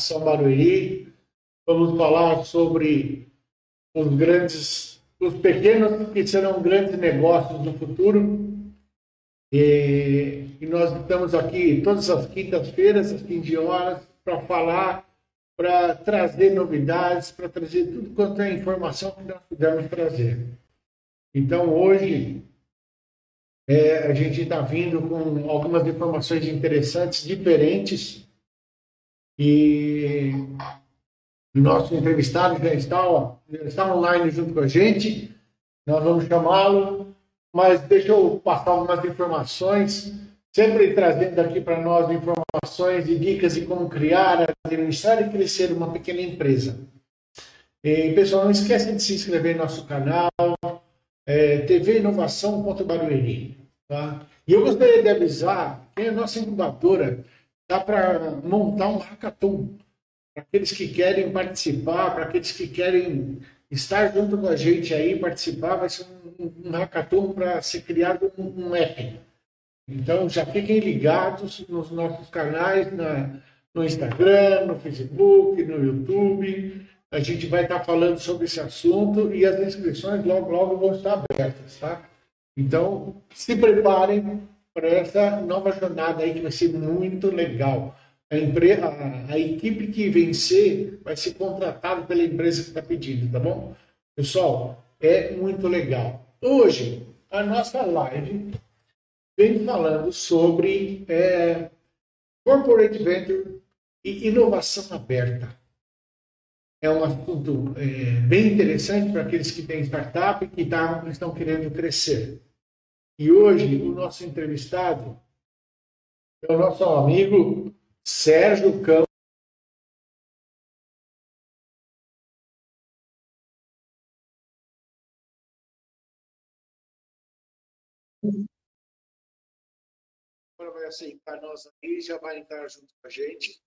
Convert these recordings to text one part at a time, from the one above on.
Inovação Barueri. Vamos falar sobre os grandes, os pequenos que serão grandes negócios no futuro. E, e nós estamos aqui todas as quintas-feiras, às 15 horas, para falar, para trazer novidades, para trazer tudo quanto é informação que nós pudermos trazer. Então, hoje, é, a gente está vindo com algumas informações interessantes, diferentes, e nosso entrevistado já está, já está online junto com a gente. Nós vamos chamá-lo, mas deixa eu passar algumas informações, sempre trazendo aqui para nós informações e dicas de como criar, administrar e crescer uma pequena empresa. E, pessoal, não esqueçam de se inscrever no nosso canal, é, TV Inovação.barueri. Tá? E eu gostaria de avisar que a nossa incubadora dá para montar um hackathon para aqueles que querem participar, para aqueles que querem estar junto com a gente aí, participar, vai ser um, um hackathon para ser criado um, um app. Então já fiquem ligados nos nossos canais, na, no Instagram, no Facebook, no YouTube. A gente vai estar falando sobre esse assunto e as inscrições logo, logo vão estar abertas, tá? Então, se preparem para essa nova jornada aí que vai ser muito legal. A, empresa, a, a equipe que vencer vai ser contratada pela empresa que está pedindo, tá bom? Pessoal, é muito legal. Hoje, a nossa live vem falando sobre é, Corporate Venture e inovação aberta. É um assunto é, bem interessante para aqueles que têm startup e que tá, estão querendo crescer. E hoje o nosso entrevistado é o nosso amigo Sérgio Campos. Agora vai aceitar nós aí, já vai entrar junto com a gente.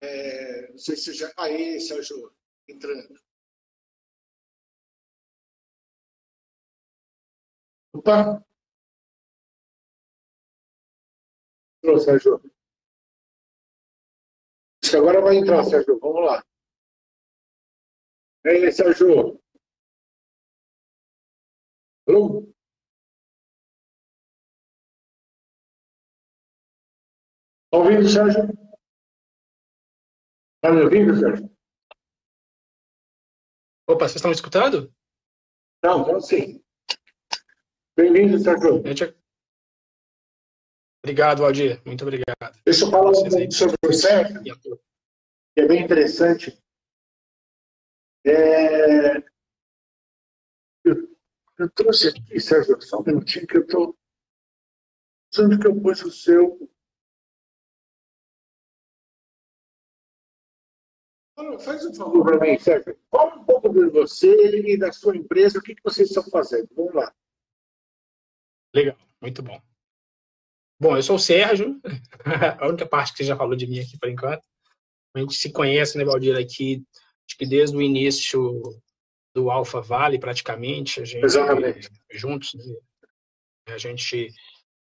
É, não sei se já. Aí, Sérgio, entrando. Opa! Entrou, Sérgio. Acho que agora vai entrar, Sérgio. Vamos lá. E aí, Sérgio? Alô? Está ouvindo, Sérgio? Está me ouvindo, Sérgio? Opa, vocês estão me escutando? Não, então sim. Bem-vindo, Sérgio. Gente... Obrigado, Aldir. Muito obrigado. Deixa eu falar um pouco sobre o Sérgio, que é bem interessante. É... Eu, eu, trouxe aqui, Sérgio, só um minutinho que eu estou. Onde que eu pus o seu. Faz um favor para mim, Sérgio. Fala um pouco de você e da sua empresa, o que, que vocês estão fazendo. Vamos lá. Legal, muito bom. Bom, eu sou o Sérgio, a única parte que você já falou de mim aqui por enquanto. A gente se conhece, né, Valdir, aqui, acho que desde o início do Alpha Valley, praticamente, a gente, Exatamente. juntos, né, a gente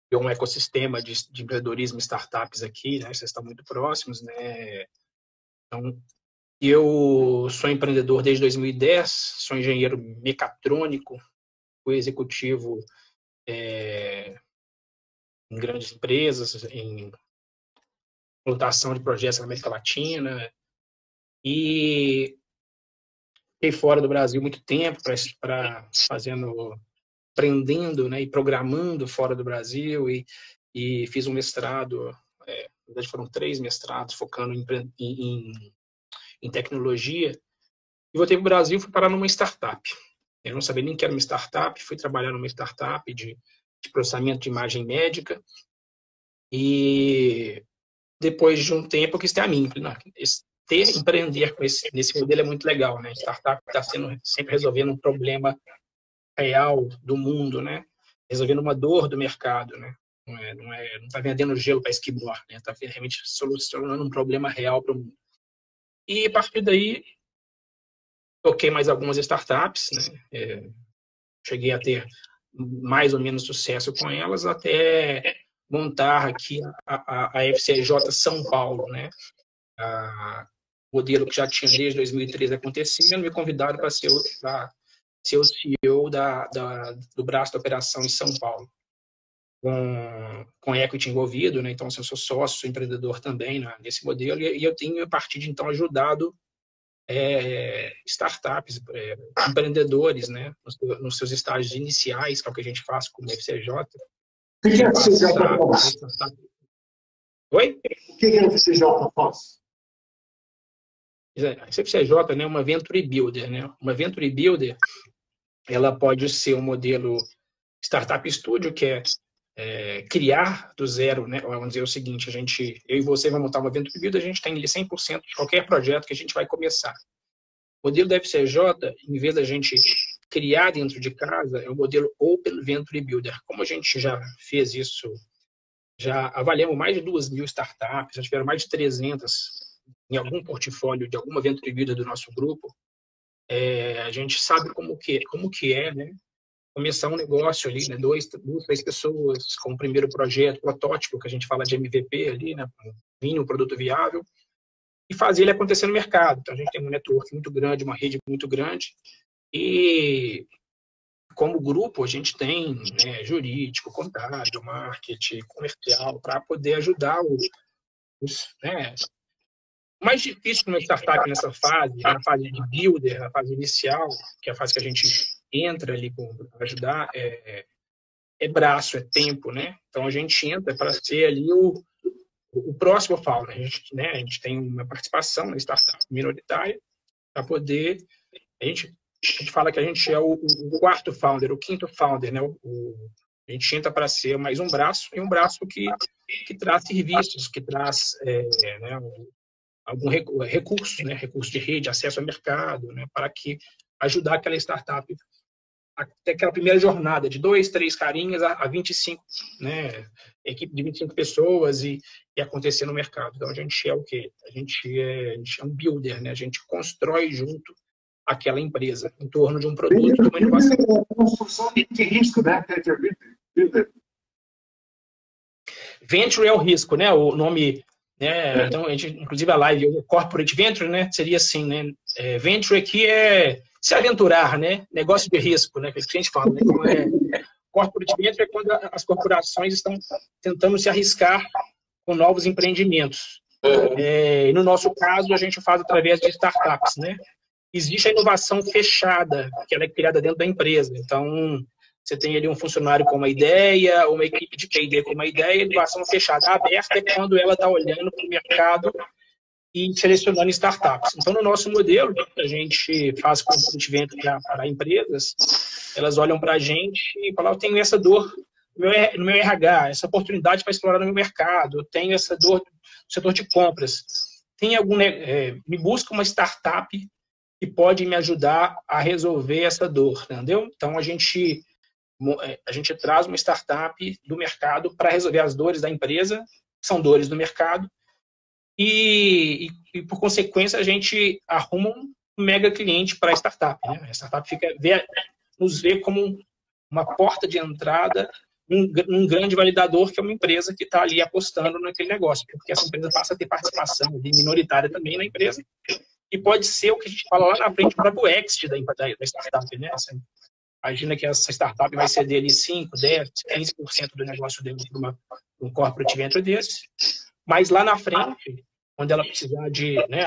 criou um ecossistema de, de empreendedorismo e startups aqui, né, vocês estão muito próximos, né, então, eu sou empreendedor desde 2010, sou engenheiro mecatrônico, fui executivo é, em grandes empresas, em lotação de projetos na América Latina. E fiquei fora do Brasil muito tempo para fazendo, aprendendo né, e programando fora do Brasil e, e fiz um mestrado, é, na verdade foram três mestrados focando em, em, em tecnologia. E voltei para o Brasil fui parar numa startup. Eu não sabia nem que era uma startup, fui trabalhar numa startup de, de processamento de imagem médica. E depois de um tempo eu quis ter a mim. Não, ter, empreender com esse, nesse modelo é muito legal, né? Startup está sendo sempre resolvendo um problema real do mundo, né? Resolvendo uma dor do mercado, né? Não é, não é, não está vendendo gelo para esquimó, né? Está realmente solucionando um problema real para o mundo. E a partir daí toquei mais algumas startups, né? É, cheguei a ter mais ou menos sucesso com elas até montar aqui a, a, a FCJ São Paulo, né? A, modelo que já tinha desde 2013 acontecendo, me convidaram para ser, ser o CEO da, da, do braço da operação em São Paulo com, com equity envolvido, né? Então, assim, eu sou sócio, sou empreendedor também né, nesse modelo e, e, eu tenho, a partir de então, ajudado é, startups, é, empreendedores, né? Nos, nos, seus estágios iniciais, que é o que a gente faz com o FCJ. O que, é o FCJ faz? Oi? O que, é o FCJ faz? A FCJ né, é uma Venture Builder. Né? Uma Venture Builder ela pode ser um modelo Startup Studio, que é é, criar do zero, né? Vamos dizer o seguinte, a gente, eu e você vamos montar uma Venture Build, a gente tem 100% de qualquer projeto que a gente vai começar. O modelo da FCJ, em vez da gente criar dentro de casa, é o modelo Open Venture Builder. Como a gente já fez isso, já avaliamos mais de duas mil startups, já tiveram mais de 300 em algum portfólio de alguma Venture Builder do nosso grupo, é, a gente sabe como que, como que é, né? Começar um negócio ali, né? Dois, duas, três pessoas com o primeiro projeto, protótipo, que a gente fala de MVP ali, né? Vinha um produto viável e fazer ele acontecer no mercado. Então, a gente tem um network muito grande, uma rede muito grande e como grupo a gente tem né, jurídico, contábil, marketing, comercial para poder ajudar os, os né, o mais difícil de uma startup nessa fase, na fase de builder, na fase inicial, que é a fase que a gente entra ali para ajudar, é, é, braço, é tempo, né? Então a gente entra para ser ali o, o próximo founder. A gente, né, a gente tem uma participação na startup minoritária para poder. A gente, a gente fala que a gente é o, o quarto founder, o quinto founder, né? O, o, a gente entra para ser mais um braço e um braço que, que traz serviços, que traz é, né, algum recurso, né, recurso de rede, acesso ao mercado, né, para que ajudar aquela startup até aquela primeira jornada de dois, três carinhas a, a 25, né, equipe de 25 pessoas e, e acontecer no mercado. Então a gente é o quê? A gente é, a gente é um builder, né? A gente constrói junto aquela empresa em torno de um produto, de uma inovação. Construção de risco, né? Venture é o risco, né? O nome né? Então, a gente, inclusive a live, o Corporate Venture, né? Seria assim, né? É, venture aqui é se aventurar, né? Negócio de risco, né? Que a gente fala, né? Então, é, corporate Venture é quando as corporações estão tentando se arriscar com novos empreendimentos. É, e no nosso caso, a gente faz através de startups, né? Existe a inovação fechada, que ela é criada dentro da empresa. Então, você tem ali um funcionário com uma ideia, uma equipe de P&D com uma ideia, inovação fechada. aberta é quando ela está olhando para o mercado e selecionando startups. Então, no nosso modelo, a gente faz consultimento para empresas, elas olham para a gente e falam, eu tenho essa dor no meu RH, essa oportunidade para explorar no meu mercado, eu tenho essa dor no setor de compras. Tem algum, é, me busca uma startup que pode me ajudar a resolver essa dor, entendeu? Então, a gente é, a gente traz uma startup do mercado para resolver as dores da empresa, que são dores do mercado, e, e, e, por consequência a gente arruma um mega cliente para a startup. Né? A startup fica vê, nos vê como uma porta de entrada, um, um grande validador que é uma empresa que está ali apostando naquele negócio, porque essa empresa passa a ter participação minoritária também na empresa e pode ser o que a gente fala lá na frente, o próprio exit da, da, da startup, né? Imagina que essa startup vai ceder ali 5, 10, 15% do negócio dele para um corporate venture desse. Mas lá na frente, quando ela precisar de, né,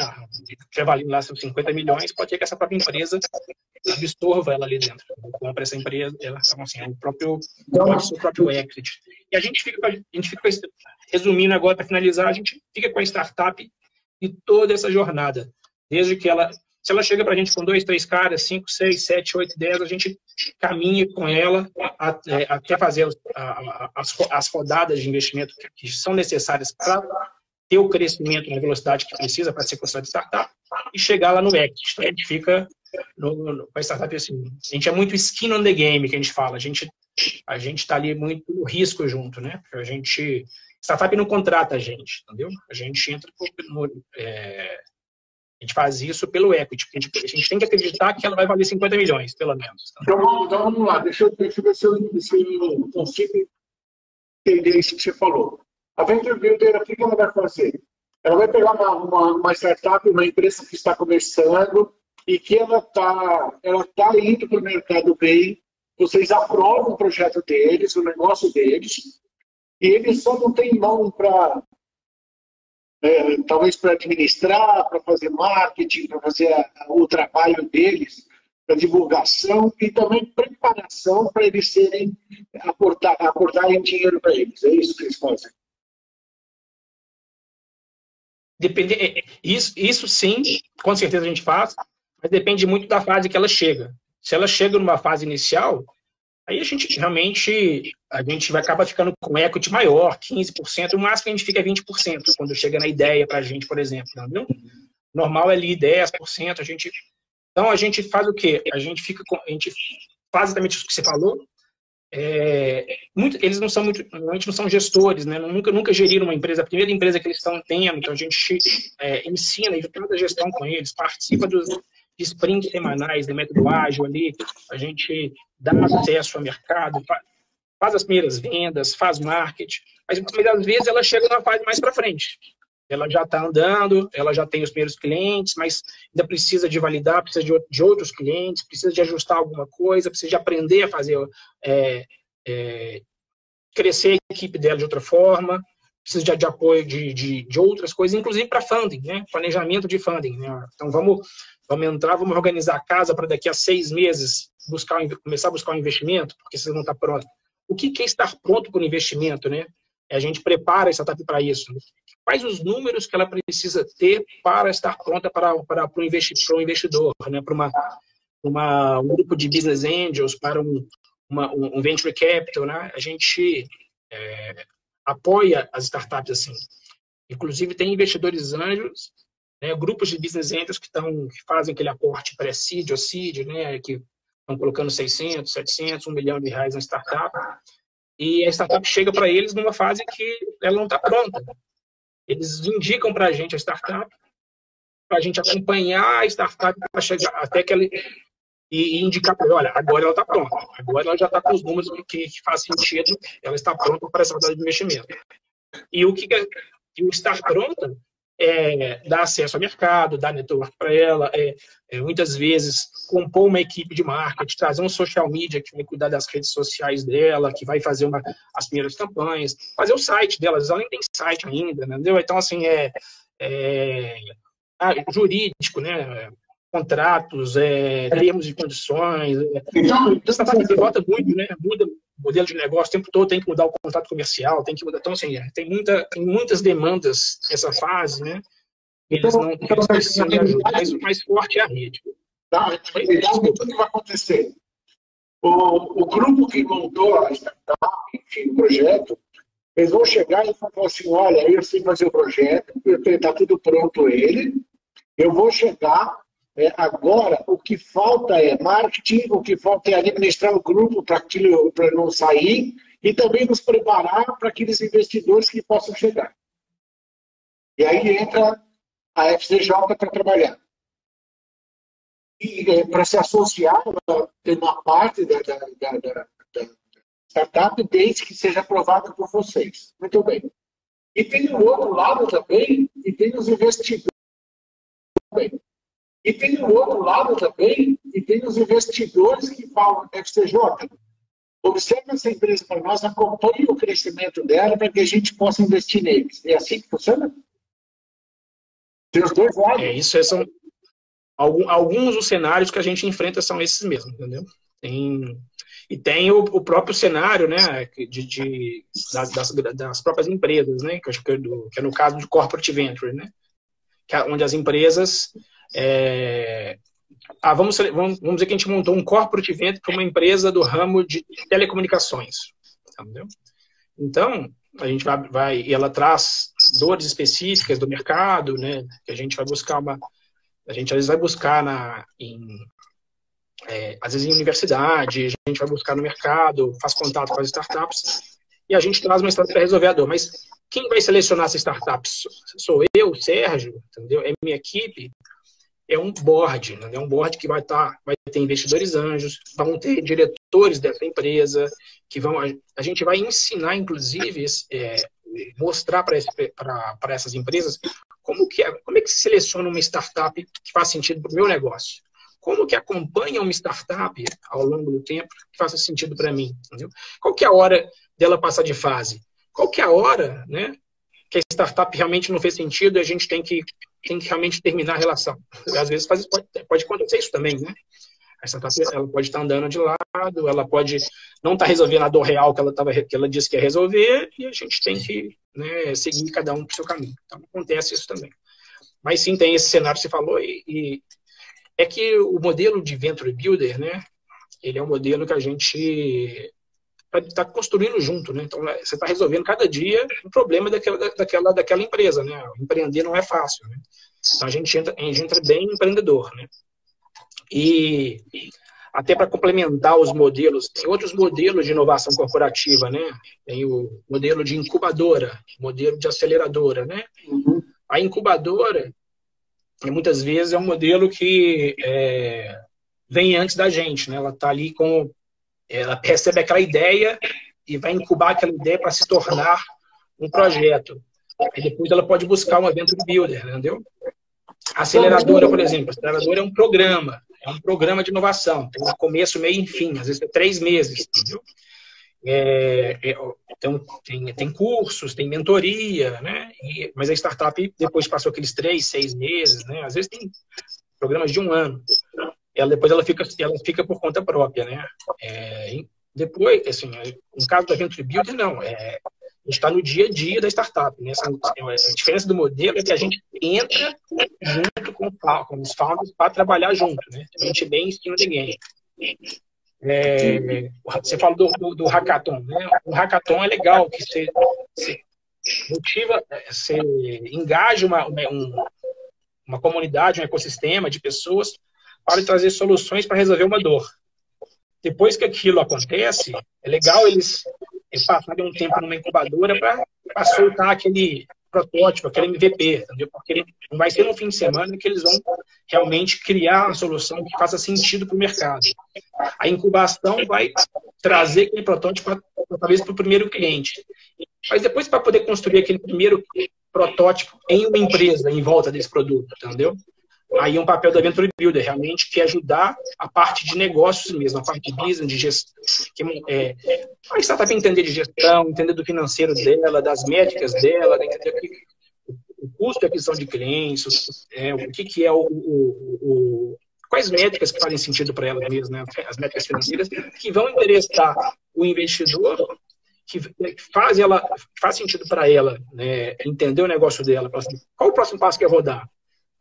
valendo lá seus 50 milhões, pode ser que essa própria empresa absorva ela ali dentro. Compra essa empresa, ela, então, assim, é o próprio, ser o próprio equity. E a gente fica, a gente fica resumindo agora, para finalizar, a gente fica com a startup e toda essa jornada. Desde que ela se ela chega para a gente com dois, três caras, cinco, seis, sete, oito, dez, a gente caminha com ela até, até fazer as, as rodadas de investimento que são necessárias para ter o crescimento na velocidade que precisa para ser considerado startup e chegar lá no exit. Então, a gente fica no, no, com a startup assim. A gente é muito skin on the game, que a gente fala. A gente a gente está ali muito no risco junto, né? A gente startup não contrata a gente, entendeu? A gente entra no, é, a gente faz isso pelo equity, a gente, a gente, tem que acreditar que ela vai valer 50 milhões, pelo menos. Então, então vamos lá, deixa eu, deixa eu ver se eu, se eu consigo entender isso que você falou. A Venture Builder, o que ela vai fazer? Ela vai pegar uma, uma, uma startup, uma empresa que está começando e que ela está ela tá indo para o mercado bem, vocês aprovam o projeto deles, o negócio deles, e eles só não têm mão para, é, talvez para administrar, para fazer marketing, para fazer a, o trabalho deles, para divulgação e também preparação para eles serem, aportar, aportarem dinheiro para eles. É isso que eles fazem. Depende, é, é, isso, isso sim, com certeza a gente faz, mas depende muito da fase que ela chega. Se ela chega numa fase inicial, aí a gente realmente a gente vai acabar ficando com equity maior, 15%, o máximo que a gente fica é 20% quando chega na ideia para a gente, por exemplo, entendeu? Normal é ali 10%, a gente então a gente faz o quê? A gente fica com, a gente faz exatamente o que você falou, é, muito, eles não são muito, normalmente não são gestores, né? Nunca, nunca geriram uma empresa, a primeira empresa que eles estão tendo, então a gente é, ensina faz a gestão com eles, participa dos sprints semanais de método ágil ali, a gente dá acesso ao mercado, faz as primeiras vendas, faz marketing, mas, mas às vezes ela chega numa fase mais para frente. Ela já está andando, ela já tem os primeiros clientes, mas ainda precisa de validar, precisa de, de outros clientes, precisa de ajustar alguma coisa, precisa de aprender a fazer, é, é, crescer a equipe dela de outra forma, precisa de, de apoio de, de, de, outras coisas, inclusive para funding, né? planejamento de funding. Né? Então vamos, vamos entrar, vamos organizar a casa para daqui a seis meses buscar, começar a buscar um investimento, porque você não está pronto. O que, que é estar pronto para o investimento? Né? A gente prepara a startup para isso. Né? quais os números que ela precisa ter para estar pronta para, para, para, o, investi para o investidor, né? para uma, uma, um grupo de business angels, para um, uma, um venture capital. Né? A gente é, apoia as startups assim. Inclusive, tem investidores anjos, né? grupos de business angels que, tão, que fazem aquele aporte pré-seed ou seed, né? que estão colocando 600, 700, 1 milhão de reais na startup. E a startup chega para eles numa fase que ela não está pronta. Eles indicam para a gente a startup, para a gente acompanhar a startup para chegar até que ela e, indicar para olha, agora ela está pronta, agora ela já está com os números que, que faz sentido, ela está pronta para essa rodada de investimento. E o que, que é, o estar pronta é, dar acesso ao mercado, dar network para ela, é, é, muitas vezes compor uma equipe de marketing, trazer um social media que vai cuidar das redes sociais dela, que vai fazer uma, as primeiras campanhas, fazer o site delas, ela nem tem site ainda, entendeu? Então, assim, é, é ah, jurídico, né? Contratos, é, termos e condições. É, então, essa parte vota muito, né? Muda modelo de negócio o tempo todo, tem que mudar o contrato comercial, tem que mudar. Então, assim, tem, muita, tem muitas demandas nessa fase, né? Eles não então, eles precisam de ajuda, mas o mais forte é a rede. Tá, o que vai acontecer? O, o grupo que montou a startup, enfim, o projeto, eles vão chegar e falar assim, olha, eu sei fazer o projeto, está tudo pronto ele, eu vou chegar é, agora, o que falta é marketing, o que falta é administrar o grupo para para não sair e também nos preparar para aqueles investidores que possam chegar. E aí entra a FCJ para trabalhar. E é, para se associar, tem uma parte da, da, da, da, startup desde que seja aprovada por vocês. Muito bem. E tem o outro lado também, e tem os investidores. E tem o outro lado também, e tem os investidores que falam, FCJ, observe essa empresa para nós, acompanhe o crescimento dela para que a gente possa investir neles. É assim que funciona? Tem os dois lados. É, isso são alguns dos cenários que a gente enfrenta são esses mesmos, entendeu? Tem, e tem o, o próprio cenário, né, de, de das, das, das, próprias empresas, né, que, acho que, é do, que é no caso de corporate venture, né, que é onde as empresas é, ah, vamos, vamos, vamos dizer que a gente montou um corporate event para uma empresa do ramo de telecomunicações. Entendeu? Então, a gente vai, vai, e ela traz dores específicas do mercado, né? Que a gente vai buscar uma, a gente às vezes vai buscar na, em, é, às vezes em universidade, a gente vai buscar no mercado, faz contato com as startups e a gente traz uma startup para resolver a dor. Mas quem vai selecionar essa startup? Sou eu, Sérgio, entendeu? É minha equipe é um board, né? é um board que vai estar, tá, vai ter investidores anjos, vão ter diretores dessa empresa, que vão a, gente vai ensinar, inclusive, é, mostrar para essas empresas como que, é, como é que se seleciona uma startup que faz sentido para o meu negócio. Como que acompanha uma startup ao longo do tempo que faça sentido para mim. Entendeu? Qual que é a hora dela passar de fase? Qual que é a hora né, que a startup realmente não fez sentido e a gente tem que, tem que realmente terminar a relação? Às vezes pode, pode acontecer isso também, né? A startup ela pode estar andando de lado, ela pode não estar resolvendo a dor real que ela, tava, que ela disse que ia resolver, e a gente tem que né, seguir cada um para o seu caminho. Então, acontece isso também. Mas sim, tem esse cenário que você falou, e, e é que o modelo de Venture Builder, né, ele é um modelo que a gente está construindo junto, né? Então, é, você está resolvendo cada dia um problema daquela, daquela, daquela empresa, né? Empreender não é fácil, né? Então, a gente entra, a gente entra bem empreendedor, né? E até para complementar os modelos, tem outros modelos de inovação corporativa, né? Tem o modelo de incubadora, modelo de aceleradora, né? Uhum. A incubadora, muitas vezes, é um modelo que é, vem antes da gente, né? Ela está ali com... Ela recebe aquela ideia e vai incubar aquela ideia para se tornar um projeto. E depois ela pode buscar um evento de builder, entendeu? Aceleradora, por exemplo, aceleradora é um programa é um programa de inovação, tem começo, meio e fim, às vezes é três meses, entendeu? É, é, então, tem, tem cursos, tem mentoria, né? E, mas a startup depois passou aqueles três, seis meses, né? Às vezes tem programas de um ano. Ela depois ela fica, ela fica por conta própria, né? É, depois, assim, no caso da Venture Builder, não. É, está no dia a dia da startup. Né? Essa, a diferença do modelo é que a gente entra junto com, com os founders para trabalhar junto. Né? A gente bem em cima ninguém. É, você falou do, do, do, hackathon. Né? O hackathon é legal, que você, você motiva, você engaja uma, uma, uma comunidade, um ecossistema de pessoas para trazer soluções para resolver uma dor. Depois que aquilo acontece, é legal eles passaram um tempo numa incubadora para soltar aquele protótipo, aquele MVP, entendeu? Porque não vai ser no fim de semana que eles vão realmente criar uma solução que faça sentido para o mercado. A incubação vai trazer aquele protótipo, talvez, para o primeiro cliente. Mas depois, para poder construir aquele primeiro protótipo em uma empresa em volta desse produto, entendeu? Aí um papel da Venture Builder, realmente, que é ajudar a parte de negócios mesmo, a parte de business, de gestão. Que, é, a startup entender de gestão, entender do financeiro dela, das métricas dela, né, entender o, o custo de aquisição de clientes, é, o que, que é o, o, o quais métricas que fazem sentido para ela mesmo, né? as métricas financeiras, que vão interessar o investidor, que faz, ela, faz sentido para ela né? entender o negócio dela. Qual o próximo passo que é rodar?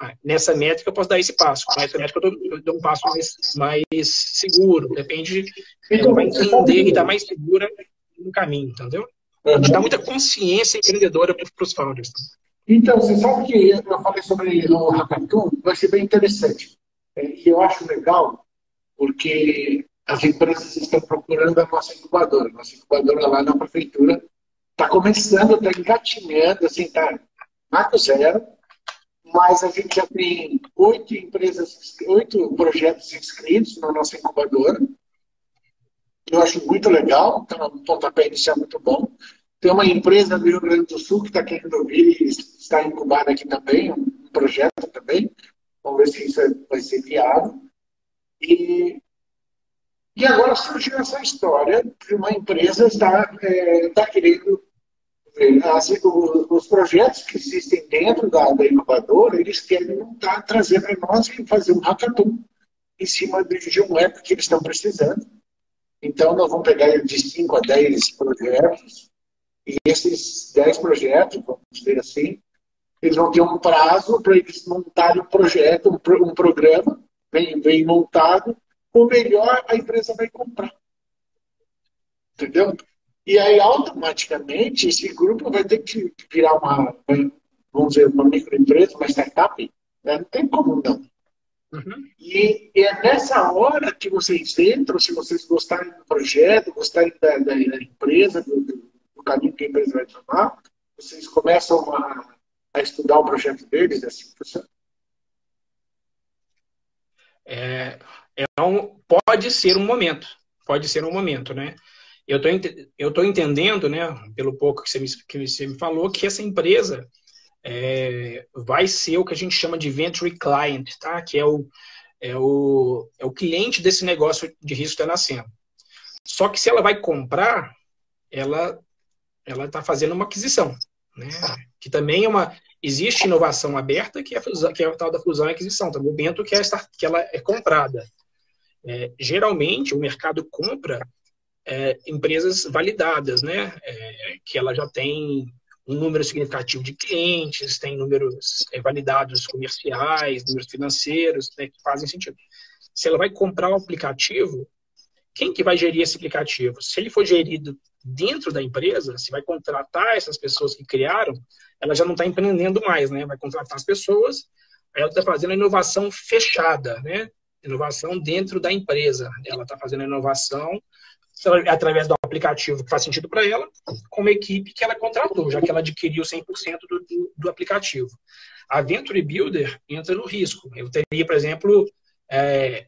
Ah, nessa métrica eu posso dar esse passo, nessa métrica eu dou, eu dou um passo mais, mais seguro, depende, então, vai entender e estar mais segura no caminho, entendeu? A gente dá muita consciência empreendedora para os founders. Então, você sabe que eu falei sobre o Hackathon, vai ser bem interessante. É, e eu acho legal, porque as empresas estão procurando a nossa incubadora. Nossa incubadora lá na prefeitura está começando, está engatinhando, assim, está marco zero, mas a gente já tem oito empresas, oito projetos inscritos na nossa incubadora. Eu acho muito legal, então um pontapé inicial muito bom. Tem uma empresa do Rio Grande do Sul que está querendo vir e está incubada aqui também, um projeto também. Vamos ver se isso vai ser viável. E, e agora surgiu essa história de uma empresa estar é, tá querendo assim, os projetos que existem dentro da, da incubadora, eles querem montar, trazer para nós e fazer um hackathon em cima de um app que eles estão precisando. Então, nós vamos pegar de 5 a 10 projetos, e esses 10 projetos, vamos dizer assim, eles vão ter um prazo para eles montarem um projeto, um, um programa bem, bem montado, o melhor a empresa vai comprar. Entendeu? E aí, automaticamente, esse grupo vai ter que virar uma, vamos dizer, uma microempresa, uma startup. Né? Não tem como não. Uhum. E, e, é nessa hora que vocês entram, se vocês gostarem do projeto, gostarem da, da, da empresa, do, do, caminho que a empresa vai tomar, vocês começam a, a estudar o projeto deles, é assim funciona. É, é um, pode ser um momento pode ser um momento, né? Eu tô, tô entendendo, né, pelo pouco que você me, que você me falou, que essa empresa é, vai ser o que a gente chama de venture client, tá? Que é o, é o, é o cliente desse negócio de risco que está nascendo. Só que se ela vai comprar, ela ela está fazendo uma aquisição, né? Que também é uma existe inovação aberta que é a, fusão, que é a tal da fusão e aquisição, tá? momento que, que ela é comprada. É, geralmente o mercado compra é, empresas validadas, né? É, que ela já tem um número significativo de clientes, tem números é, validados comerciais, números financeiros, né, que fazem sentido. Se ela vai comprar um aplicativo, quem que vai gerir esse aplicativo? Se ele for gerido dentro da empresa, se vai contratar essas pessoas que criaram, ela já não está empreendendo mais, né? Vai contratar as pessoas, ela está fazendo a inovação fechada, né? Inovação dentro da empresa. Ela está fazendo a inovação através do aplicativo que faz sentido para ela, com uma equipe que ela contratou, já que ela adquiriu 100% do, do, do aplicativo. A Venture Builder entra no risco. Eu teria, por exemplo, é,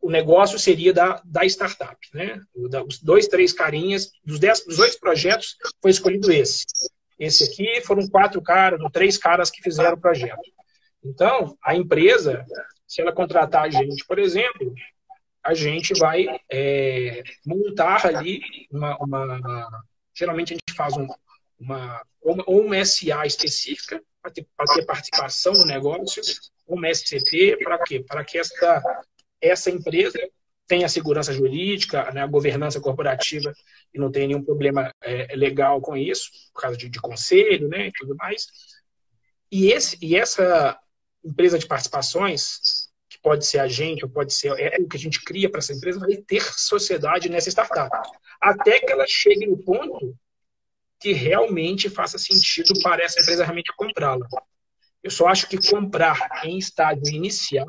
o negócio seria da, da startup. Né? Os dois, três carinhas, dos, dez, dos oito projetos, foi escolhido esse. Esse aqui foram quatro caras, três caras que fizeram o projeto. Então, a empresa, se ela contratar a gente, por exemplo, a gente vai é, montar ali uma, uma, Geralmente a gente faz um, uma, ou uma SA específica para ter, ter, participação no negócio, uma SCP, para quê? Para que essa, essa empresa tenha segurança jurídica, né, a governança corporativa e não tenha nenhum problema é, legal com isso, por causa de, de conselho né, e tudo mais. E, esse, e essa empresa de participações, pode ser a gente, ou pode ser é, o que a gente cria para essa empresa, vai ter sociedade nessa startup. Até que ela chegue no ponto que realmente faça sentido para essa empresa realmente comprá-la. Eu só acho que comprar em estágio inicial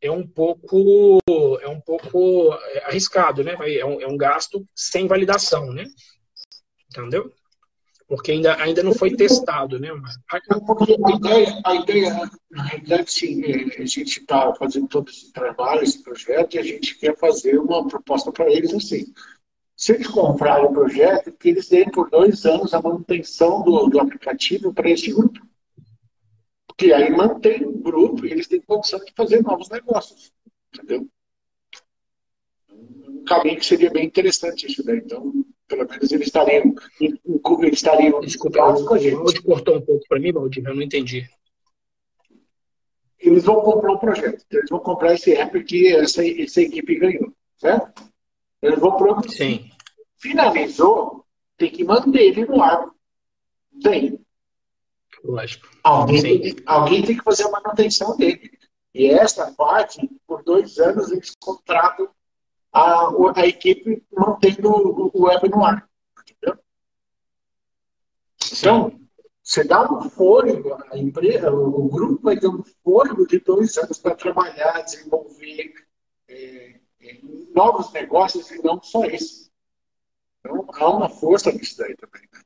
é um pouco é um pouco arriscado, né? É um, é um gasto sem validação, né? Entendeu? Porque ainda, ainda não foi testado, né? Porque a ideia, a ideia, na realidade, sim, é, a gente está fazendo todo esse trabalho, esse projeto, e a gente quer fazer uma proposta para eles assim. Se eles comprarem o projeto, que eles deem por dois anos a manutenção do, do aplicativo para esse grupo. Porque aí mantém o grupo e eles têm condição de fazer novos negócios. Entendeu? Um caminho que seria bem interessante isso daí. Então, pelo menos eles estariam, eles estariam Desculpa, o áudio cortou um pouco para mim, Valdir, eu não entendi. Eles vão comprar um projeto, eles vão comprar esse app que essa, essa equipe ganhou, certo? Eles vão produzir. Sim. Finalizou, tem que manter ele no ar. Tem. Lógico. Alguém, tem, alguém tem que fazer a manutenção dele. E essa parte, por dois anos, eles contratam a, a equipe mantendo o web no ar. Entendeu? Então, você dá um fôlego, a empresa, o grupo vai ter um fôlego de dois anos para trabalhar, desenvolver é, é, novos negócios e não só esse. Então, há uma força nisso daí também. Né?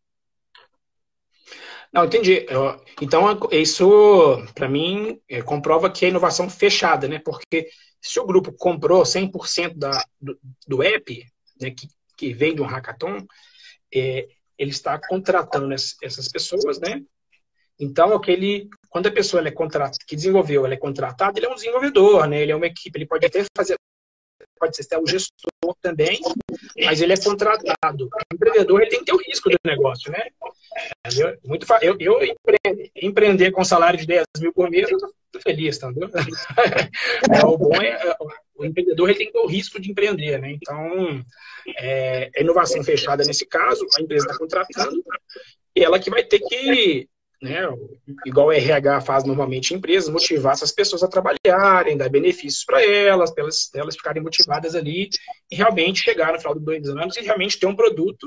Não, entendi. Então, isso, para mim, é, comprova que é inovação fechada, né? Porque se o grupo comprou 100% da, do, do app, né, que, que vem de um hackathon, é, ele está contratando essas pessoas, né? Então, aquele, quando a pessoa é contrat, que desenvolveu, ela é contratada, ele é um desenvolvedor, né? Ele é uma equipe, ele pode até fazer, pode ser até um gestor também, mas ele é contratado. O empreendedor ele tem que ter o risco do negócio, né? Eu, muito, eu, eu empreender com salário de 10 mil por mês, eu tô feliz, entendeu? É, o bom é o empreendedor ele tem que ter o risco de empreender, né? Então, é, é inovação fechada nesse caso, a empresa está contratando, e ela que vai ter que, né, igual o RH faz normalmente em empresas, motivar essas pessoas a trabalharem, dar benefícios para elas, para elas, elas ficarem motivadas ali e realmente chegar no final dos dois anos e realmente ter um produto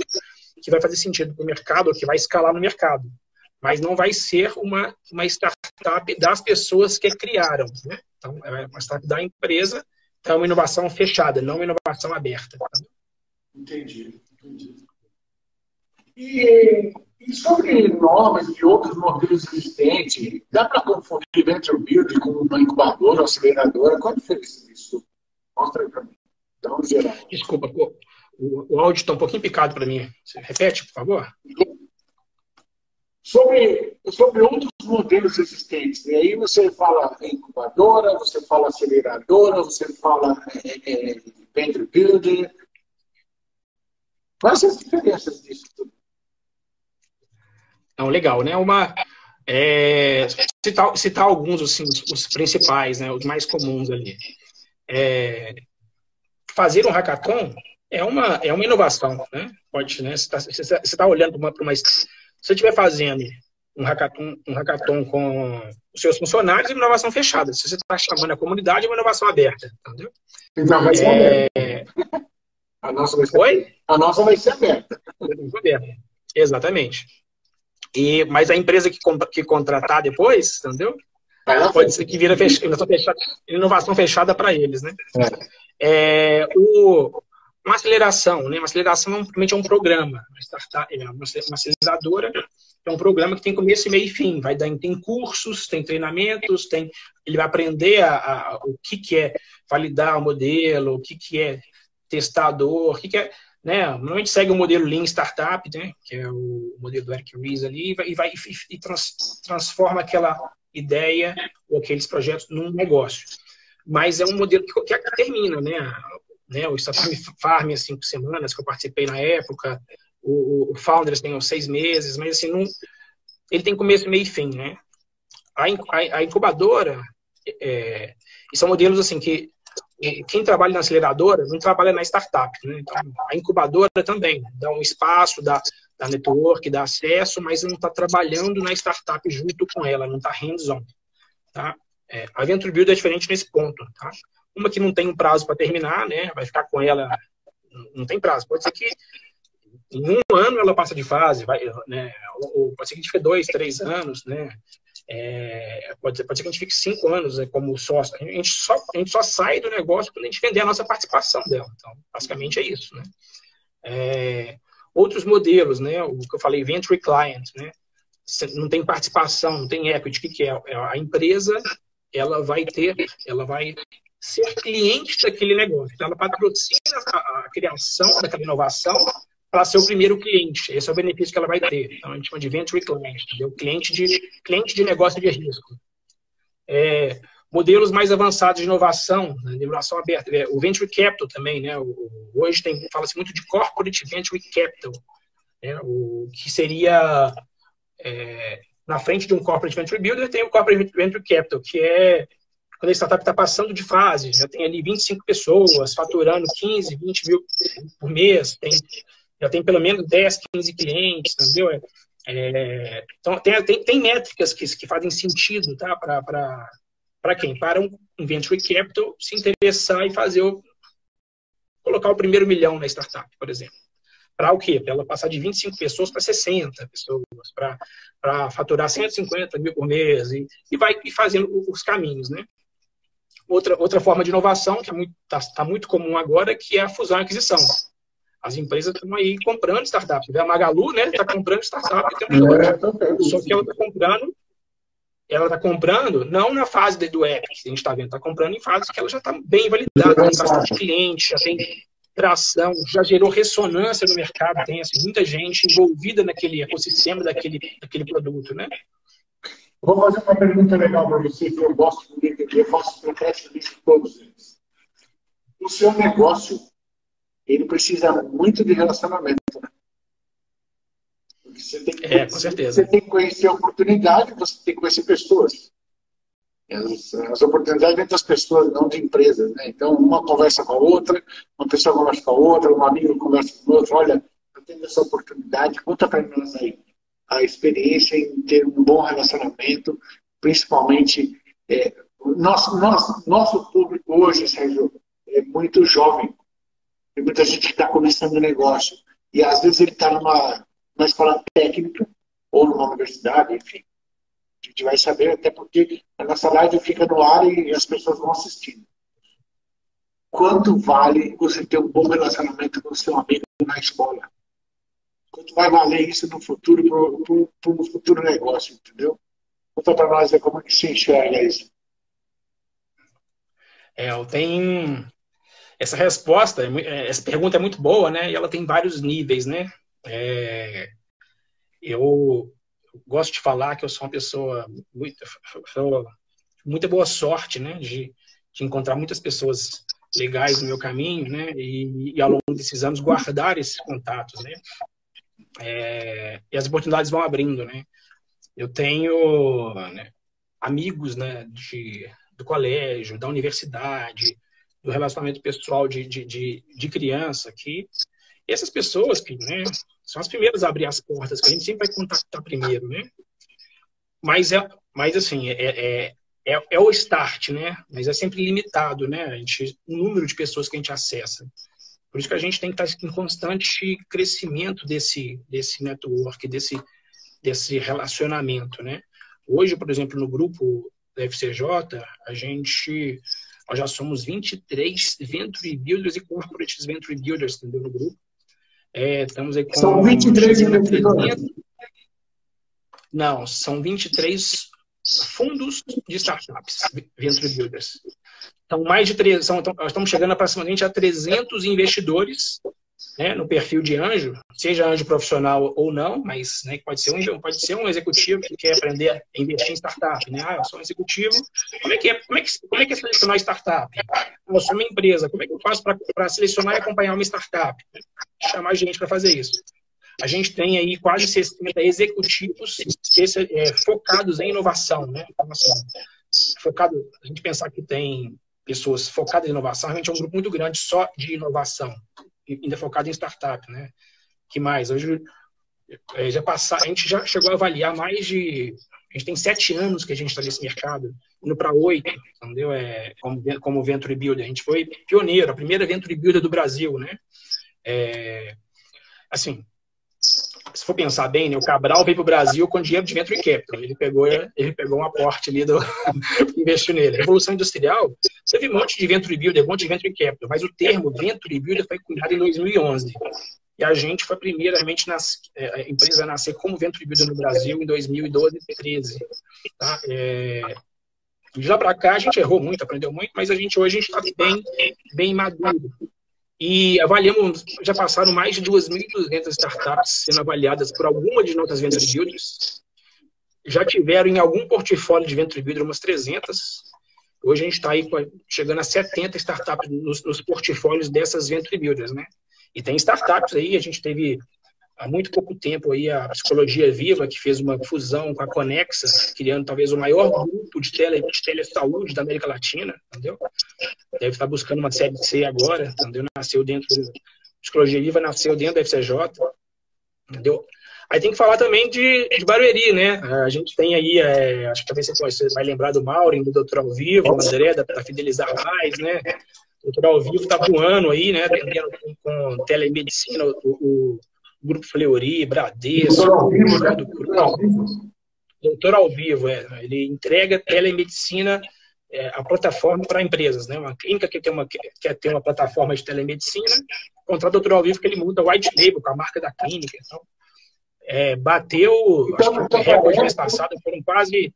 que vai fazer sentido para o mercado, que vai escalar no mercado. Mas não vai ser uma, uma startup das pessoas que criaram. Né? Então, é uma startup da empresa, então é uma inovação fechada, não uma inovação aberta. Entendi, entendi. E, e sobre normas e outros modelos existentes, dá para confundir Venture Build com uma incubadora ou aceleradora? Qual a diferença disso? Mostra aí para mim. Então, geral. Desculpa, o, o áudio está um pouquinho picado para mim. Você repete, por favor? Sobre, sobre outros modelos existentes. E aí você fala incubadora, você fala aceleradora, você fala é, é, venture builder. Quais as diferenças disso tudo? Não, legal, né? Uma, é, citar, citar alguns, assim, os, os, principais, né? Os mais comuns ali. É, fazer um hackathon é uma, é uma inovação, né? Pode, né? Você está tá, tá olhando para uma, uma... Se você estiver fazendo um hackathon, um hackathon com os seus funcionários, é uma inovação fechada. Se você está chamando a comunidade, é uma inovação aberta, entendeu? Então, vai ser é... aberta. A nossa vai ser, Oi? A nossa vai ser aberta. Exatamente. E, mas a empresa que, que contratar depois, entendeu? Pode ser que vira fech... inovação fechada, inovação fechada para eles, né? É. É, o, uma aceleração, né? Uma aceleração realmente é um programa. Uma startup, é uma aceleradora é um programa que tem começo, meio e fim. Vai dar, tem cursos, tem treinamentos, tem, ele vai aprender a, a o que, que é validar o modelo, o que, que é testador, o que, que é né? Normalmente segue o modelo Lean Startup, né? que é o modelo do Eric Ries ali, e vai, e, vai, e trans, transforma aquela ideia ou aqueles projetos num negócio. Mas é um modelo que, que termina, né? né? O Startup Farm, as cinco semanas que eu participei na época, o, o Founders tem seis meses, mas assim, não, ele tem começo, meio e fim, né? A, a, a incubadora, é, e são modelos assim que quem trabalha na aceleradora não trabalha na startup. Né? Então, a incubadora também dá um espaço, dá, dá network, dá acesso, mas não está trabalhando na startup junto com ela, não está hands-on. Tá? É, a Venture Build é diferente nesse ponto. Tá? Uma que não tem um prazo para terminar, né? vai ficar com ela, não tem prazo. Pode ser que em um ano ela passa de fase, vai, né? ou pode ser que a gente fique dois, três anos, né? É, pode, pode ser que a gente fique cinco anos né, como sócio. A gente, só, a gente só sai do negócio quando a gente vender a nossa participação dela. Então, basicamente é isso. Né? É, outros modelos, né? o que eu falei, venture client, né? não tem participação, não tem equity, o que, que é? é? A empresa ela vai ter, ela vai ser cliente daquele negócio. Então, ela patrocina a, a criação daquela inovação para ser o primeiro cliente. Esse é o benefício que ela vai ter. Então, a gente chama de venture client, entendeu? Cliente de, cliente de negócio de risco. É, modelos mais avançados de inovação, né, inovação aberta. É, o venture capital também, né? Hoje tem fala-se muito de corporate venture capital, né? o que seria é, na frente de um corporate venture builder tem o corporate venture capital, que é quando a startup está passando de fase, já tem ali 25 pessoas faturando 15, 20 mil por mês, tem já tem pelo menos 10, 15 clientes, entendeu? É, é, então, tem, tem, tem, métricas que, que fazem sentido tá? para quem? Para um, um venture capital se interessar e fazer o, colocar o primeiro milhão na startup, por exemplo. Para o quê? Para ela passar de 25 pessoas para 60 pessoas, para faturar 150 mil por mês e, e vai e fazendo os caminhos, né? Outra, outra forma de inovação que está muito, tá, tá muito comum agora, que é a fusão e aquisição. As empresas estão aí comprando startups. A Magalu, né, está comprando startup é, Só que ela está comprando, ela está comprando não na fase do app que a gente está vendo, está comprando em fase que ela já está bem validada, tem bastante cliente, já tem tração, já gerou ressonância no mercado, tem assim, muita gente envolvida naquele ecossistema daquele, daquele produto, né? Vou fazer uma pergunta legal para você que eu gosto de entender, eu faço praticamente todos eles. O seu negócio ele precisa muito de relacionamento. Né? Você tem, que conhecer, é, com certeza. você tem que conhecer a oportunidade, você tem que conhecer pessoas. As, as oportunidades vêm das pessoas, não de empresas. Né? Então, uma conversa com a outra, uma pessoa conversa com a outra, um amigo conversa com o outro. Olha, eu tenho essa oportunidade, conta para nós aí a experiência em ter um bom relacionamento, principalmente. É, nosso, nosso, nosso público hoje, Sérgio, é muito jovem. Tem muita gente que está começando o negócio. E às vezes ele está numa, numa escola técnica ou numa universidade, enfim. A gente vai saber, até porque a nossa live fica no ar e as pessoas vão assistindo. Quanto vale você ter um bom relacionamento com o seu amigo na escola? Quanto vai valer isso no futuro, para um futuro negócio, entendeu? Conta para nós como é que se enxerga isso. É, eu tenho essa resposta, é essa pergunta é muito boa, né? E ela tem vários níveis, né? É, eu gosto de falar que eu sou uma pessoa muito, muita boa sorte, né? De, de encontrar muitas pessoas legais no meu caminho, né? E, e ao longo desses anos guardar esses contatos, né? É, e as oportunidades vão abrindo, né? Eu tenho né, amigos, né? De, do colégio, da universidade, do relacionamento pessoal de, de, de, de criança que essas pessoas que né, são as primeiras a abrir as portas, que a gente sempre vai contactar primeiro, né? Mas, é, mas assim, é, é, é, é o start, né? Mas é sempre limitado, né? A gente, o número de pessoas que a gente acessa. Por isso que a gente tem que estar em constante crescimento desse, desse network, desse, desse relacionamento, né? Hoje, por exemplo, no grupo da FCJ, a gente nós já somos 23 Venture Builders e Corporate Venture Builders entendeu, no grupo. É, estamos aí com, são 23 investidores? Não, são 23 fundos de startups, Venture Builders. Então, mais de três, são, então, estamos chegando aproximadamente a 300 investidores né, no perfil de anjo, seja anjo profissional ou não, mas né, pode, ser um, pode ser um executivo que quer aprender a investir em startup. Né? Ah, eu sou um executivo, como é que é, como é, que, como é, que é selecionar startup? Eu sou uma empresa, como é que eu faço para selecionar e acompanhar uma startup? Chamar gente para fazer isso. A gente tem aí quase 60 executivos é, focados em inovação. Né? Então, assim, focado, a gente pensar que tem pessoas focadas em inovação, realmente é um grupo muito grande só de inovação ainda focado em startup, né? Que mais? Hoje é, já passar, a gente já chegou a avaliar mais de, a gente tem sete anos que a gente está nesse mercado, indo para oito, entendeu? É como como Venture Builder, a gente foi pioneiro, a primeira Venture Builder do Brasil, né? É, assim, se for pensar bem, né, o Cabral veio para o Brasil com dinheiro de Venture Capital. Ele pegou, ele pegou um aporte ali do investiu nele. Revolução Industrial teve um monte de Venture Builder, um monte de Venture Capital, mas o termo Venture Builder foi cunhado em 2011. E a gente foi a primeira realmente nas, é, a empresa a nascer como Venture Builder no Brasil em 2012 e 2013. Tá? É, de lá para cá a gente errou muito, aprendeu muito, mas a gente hoje a gente está bem, bem maduro. E avaliamos, já passaram mais de 2.200 startups sendo avaliadas por alguma de nossas venture builders. Já tiveram em algum portfólio de venture builder umas 300. Hoje a gente está aí chegando a 70 startups nos, nos portfólios dessas venture builders, né? E tem startups aí, a gente teve há muito pouco tempo aí a Psicologia Viva, que fez uma fusão com a Conexa, criando talvez o maior grupo de, tele, de telesaúde da América Latina, entendeu? Deve estar buscando uma série C agora, entendeu? Nasceu dentro, Psicologia Viva nasceu dentro da FCJ, entendeu? Aí tem que falar também de, de Barueri, né? A gente tem aí, é, acho que talvez você vai lembrar do Maureen, do Doutor Ao Vivo, o André, da Fidelizar Mais, né? O Doutor Ao Vivo está voando aí, né? Com, com telemedicina, o, o Grupo Fleury, Bradesco, Doutor ao vivo, né? Doutor ao vivo, é. Ele entrega telemedicina, é, a plataforma para empresas, né? Uma clínica que tem uma, quer ter uma plataforma de telemedicina, contrata doutor ao vivo que ele muda white label com a marca da clínica. Então, é, bateu, então, acho que então, recorde mês passado, foram quase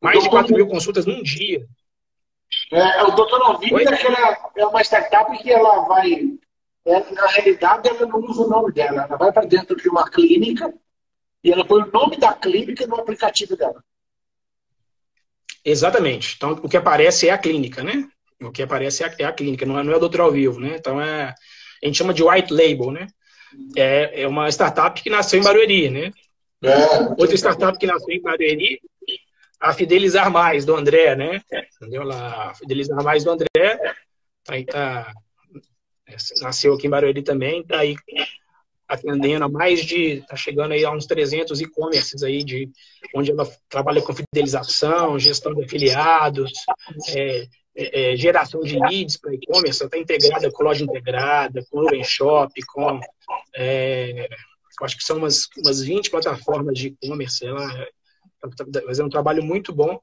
mais de 4 mil consultas num dia. É, o doutor Alvino é, é uma startup que ela vai é, na realidade, ela não usa o nome dela. Ela vai para dentro de uma clínica e ela põe o nome da clínica no aplicativo dela. Exatamente. Então, o que aparece é a clínica, né? O que aparece é a, é a clínica, não é, não é o doutor ao vivo, né? Então, é, a gente chama de white label, né? É, é uma startup que nasceu em Barueri, né? É. Outra startup que nasceu em Barueri, a Fidelizar Mais, do André, né? Entendeu? Lá, a Fidelizar Mais do André, aí tá nasceu aqui em Barueri também, está aí atendendo a mais de, está chegando aí a uns 300 e-commerces aí, de, onde ela trabalha com fidelização, gestão de afiliados, é, é, é geração de leads para e-commerce, está integrada com loja integrada, com Open Shop, com, é, acho que são umas, umas 20 plataformas de e-commerce, ela está tá fazendo um trabalho muito bom,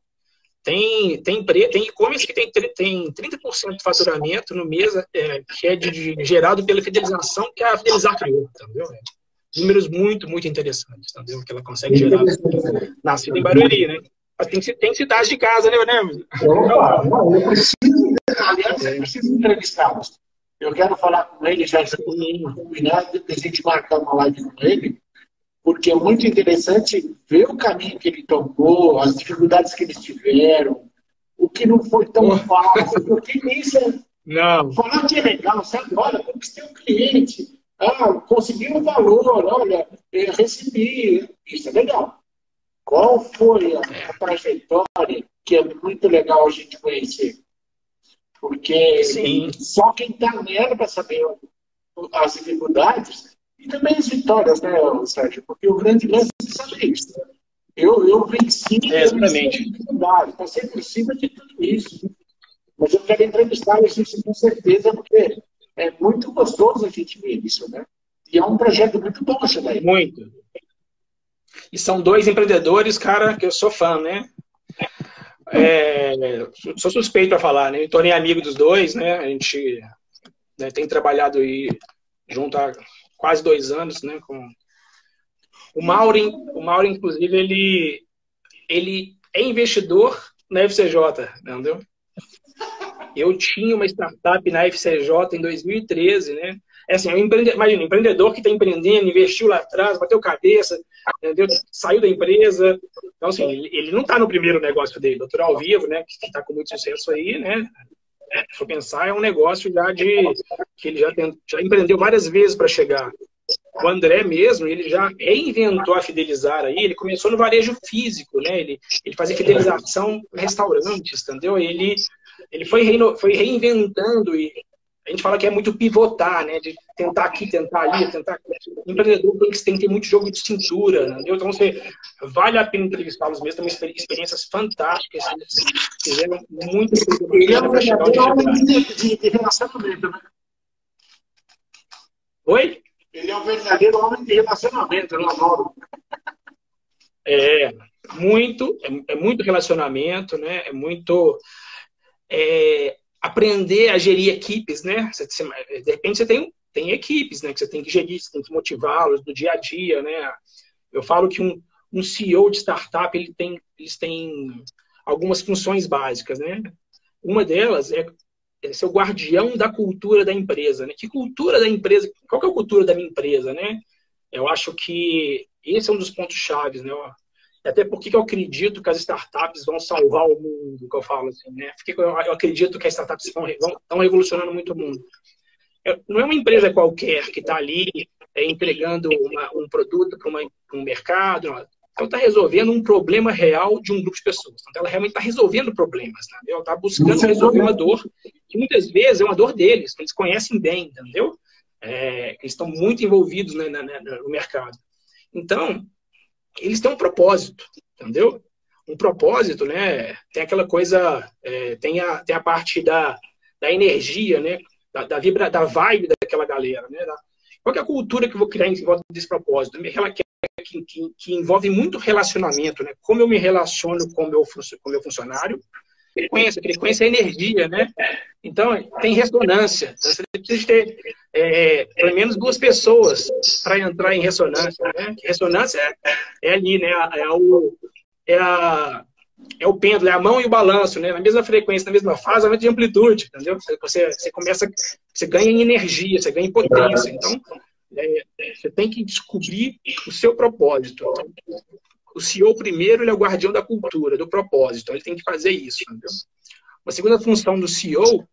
tem tem tem e-commerce que tem, tem 30% de faturamento no mês é, que é de, de, gerado pela fidelização que a Fidelizar criou, entendeu? Números muito, muito interessantes, entendeu? Que ela consegue gerar. Nascida em Barueri, né? Mas tem, tem cidade de casa, né, né? Opa, não, eu preciso, aliás, eu preciso entrevistá-los. Eu quero falar com ele, já combinado de a gente marcar uma live com ele, porque é muito interessante ver o caminho que ele tomou, as dificuldades que eles tiveram, o que não foi tão fácil, porque isso é. Não. Falar que é legal, sabe? Olha, conquistei um cliente, ah, consegui um valor, olha, recebi. Isso é legal. Qual foi a, a trajetória que é muito legal a gente conhecer? Porque Sim. só quem está nela para saber as dificuldades e também as vitórias, né, Sérgio? Porque o grande lance é saber isso. Eu, eu venci é, exatamente. dificuldade, passei por cima de tudo isso. Mas eu quero entrevistar isso com certeza, porque é muito gostoso a gente ver isso, né? E é um projeto muito bom isso daí. Muito. E são dois empreendedores, cara, que eu sou fã, né? É, sou suspeito para falar, né? Tornei amigo dos dois, né? A gente né, tem trabalhado aí junto há quase dois anos, né? Com o Maureen, o Maureen, inclusive, ele, ele é investidor na FCJ, entendeu? Eu tinha uma startup na FCJ em 2013, né? É assim, um empreendedor, imagina, um empreendedor que está empreendendo, investiu lá atrás, bateu cabeça, entendeu? saiu da empresa. Então, assim, ele, ele não está no primeiro negócio dele, doutor ao vivo, né? Que está com muito sucesso aí, né? Se pensar, é um negócio já de que ele já, tem, já empreendeu várias vezes para chegar. O André mesmo, ele já reinventou a Fidelizar aí, ele começou no varejo físico, né? Ele, ele fazia fidelização em restaurantes, entendeu? Ele, ele foi, reino, foi reinventando e a gente fala que é muito pivotar, né? De tentar aqui, tentar ali, tentar. O empreendedor tem que, tem que ter muito jogo de cintura, entendeu? Então, você vale a pena entrevistá-los mesmo, tem experiências fantásticas, fizeram muito. Ele é um verdadeiro de, de relacionamento, né? Oi? Ele é um verdadeiro homem de relacionamento, eu adoro. É, muito, é, é, muito relacionamento, né? É muito. É, aprender a gerir equipes, né? de repente você tem, tem equipes, né? Que você tem que gerir, você tem que motivá-los no dia a dia, né? Eu falo que um, um CEO de startup ele tem, eles têm algumas funções básicas, né? Uma delas é, é ser o guardião da cultura da empresa, né? Que cultura da empresa? Qual é a cultura da minha empresa, né? Eu acho que esse é um dos pontos chaves, né? Até porque eu acredito que as startups vão salvar o mundo, que eu falo assim, né? Porque eu acredito que as startups vão, estão revolucionando muito o mundo. Não é uma empresa qualquer que está ali é, entregando uma, um produto para um mercado. Não. Ela está resolvendo um problema real de um grupo de pessoas. Então, ela realmente está resolvendo problemas. Né? Ela está buscando resolver uma dor que muitas vezes é uma dor deles, que eles conhecem bem, entendeu? É, eles estão muito envolvidos né, no mercado. Então, eles têm um propósito, entendeu? Um propósito, né? Tem aquela coisa, é, tem, a, tem a parte da, da energia, né? Da, da, vibra, da vibe daquela galera, né? Da, qual é a cultura que eu vou criar em volta desse propósito? Que, que, que, envolve muito relacionamento, né? Como eu me relaciono com o meu, com meu funcionário, frequência, frequência é energia, né? Então, tem ressonância. Então, você precisa ter é, pelo menos duas pessoas para entrar em ressonância. Né? Ressonância é, é ali, né? É, o, é, a, é o pêndulo, é a mão e o balanço, né? Na mesma frequência, na mesma fase, aumento de amplitude, entendeu? Você, você começa, você ganha energia, você ganha potência. Então, é, você tem que descobrir o seu propósito. Então, o CEO, primeiro, ele é o guardião da cultura, do propósito. Então, ele tem que fazer isso, entendeu? Uma segunda função do CEO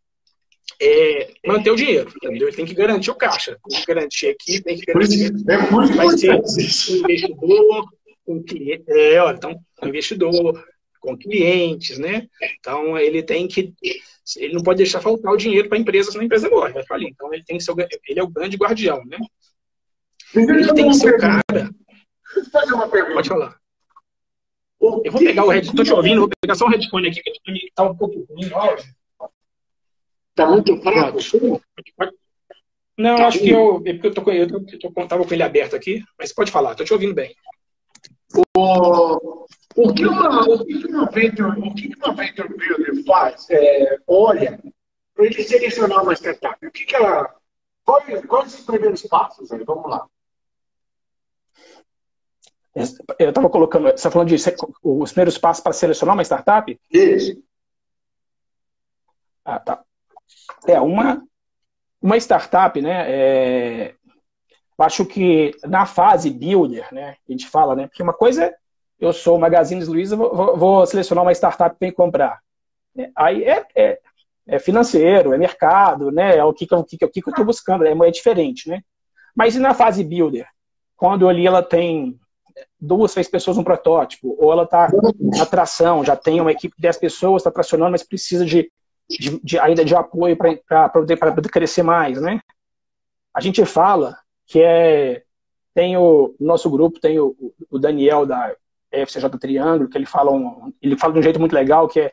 é manter o dinheiro, entendeu? Ele tem que garantir o caixa, tem que garantir a equipe, tem que garantir. É muito vai ser um investidor, um cliente. É, olha, então, um investidor, com clientes, né? Então, ele tem que. Ele não pode deixar faltar o dinheiro para a empresa, senão a empresa morre, vai falir. Então, ele tem que ser. Ele é o grande guardião, né? Ele tem que ser o cara. Deixa eu fazer uma pergunta. Pode falar. Eu vou pegar o headphone, estou te ouvindo, vou pegar só o headphone aqui, que está um pouco ruim o áudio. Está muito fraco? Não, acho que eu. É porque eu, tô, eu, tô, tava com ele aberto aqui, mas pode falar, estou te ouvindo bem. O, o que uma, o que uma venture, o que uma venture builder faz? É, olha, para ele selecionar uma startup, o que, que ela. Quais, quais os primeiros passos aí? Vamos lá. Eu estava colocando, você está falando de os primeiros passos para selecionar uma startup? Isso. Ah, tá. É uma. uma startup, né? É, acho que na fase builder, né? A gente fala, né? Porque uma coisa é eu sou o Magazine Luiza, vou, vou selecionar uma startup para comprar. É, aí é, é, é, financeiro, é mercado, né? É o que, o que, o que eu estou buscando, é, é diferente, né? Mas e na fase builder? Quando ali ela tem duas, três pessoas no protótipo, ou ela está na tração, já tem uma equipe de 10 pessoas, está tracionando, mas precisa de, de, de ainda de apoio para poder, crescer mais, né? A gente fala que é tem o nosso grupo tem o, o Daniel da FCJ Triângulo que ele fala um, ele fala de um jeito muito legal que é,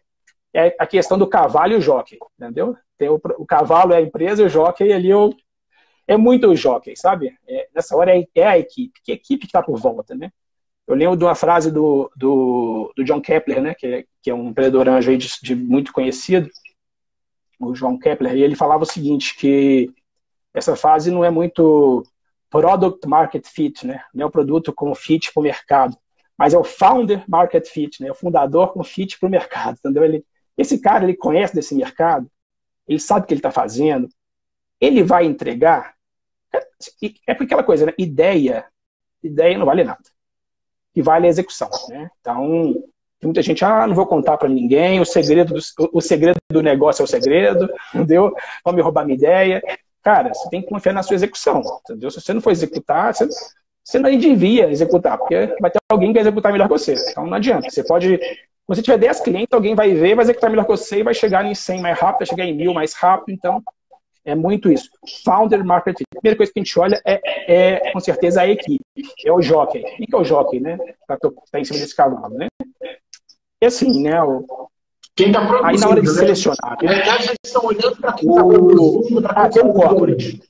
é a questão do cavalo e o jockey, entendeu? Tem o, o cavalo é a empresa e o jockey ali é, o, é muito o jockey, sabe? É, nessa hora é, é, a equipe, que equipe que está por volta, né? Eu lembro de uma frase do, do, do John Kepler, né? Que é, que é um empreendedor anjo de, de muito conhecido, o João Kepler, e ele falava o seguinte que essa fase não é muito product market fit, né? Não é o produto com fit para o mercado, mas é o founder market fit, né? O fundador com fit para o mercado, entendeu? Ele, esse cara ele conhece desse mercado, ele sabe o que ele está fazendo, ele vai entregar. É, é aquela coisa, né? Ideia, ideia não vale nada. E vale a execução, né? Então muita gente, ah, não vou contar para ninguém, o segredo, do, o segredo do negócio é o segredo, entendeu? Vão me roubar minha ideia. Cara, você tem que confiar na sua execução, entendeu? Se você não for executar, você, você não devia executar, porque vai ter alguém que vai executar melhor que você. Então não adianta. Você pode. Quando você tiver 10 clientes, alguém vai ver, vai executar melhor que você e vai chegar em 100 mais rápido, vai chegar em 1000 mais rápido. Então, é muito isso. Founder Marketing. A primeira coisa que a gente olha é, é com certeza, a equipe. É o jockey. O que é o jockey, né? Estar tá em cima desse cavalo, né? E assim, né? O, quem está produzindo. Aí na hora de né? selecionar. Na verdade, eles estão olhando para quem está produzindo. Ah, tem um corporate.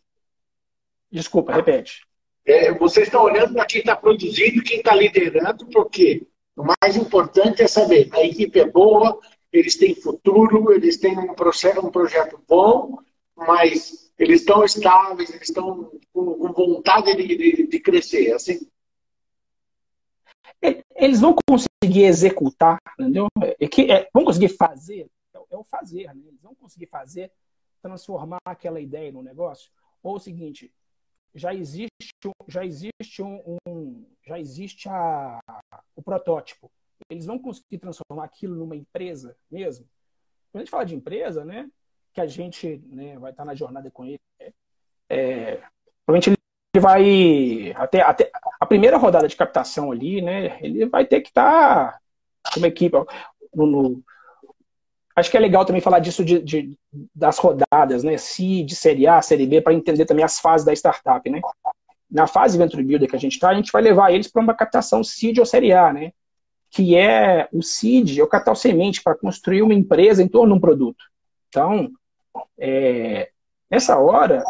Desculpa, repete. É, vocês estão olhando para quem está produzindo, quem está liderando, porque o mais importante é saber a equipe é boa, eles têm futuro, eles têm um, processo, um projeto bom, mas eles estão estáveis, eles estão com, com vontade de, de, de crescer, assim eles vão conseguir executar, entendeu? É que, é, vão conseguir fazer, é, é o fazer, né? Eles vão conseguir fazer, transformar aquela ideia no negócio. Ou o seguinte, já existe, já existe um, um já existe a, o protótipo. Eles vão conseguir transformar aquilo numa empresa mesmo. Quando a gente fala de empresa, né, que a gente né, vai estar na jornada com ele, é, é provavelmente ele vai até, até a primeira rodada de captação ali, né? Ele vai ter que estar tá como equipe no, no, acho que é legal também falar disso de, de, das rodadas, né? de Série A, Série B, para entender também as fases da startup, né? Na fase Venture Builder que a gente está, a gente vai levar eles para uma captação seed ou Série A, né? Que é o seed, é o capital semente para construir uma empresa em torno de um produto. Então, é, nessa hora,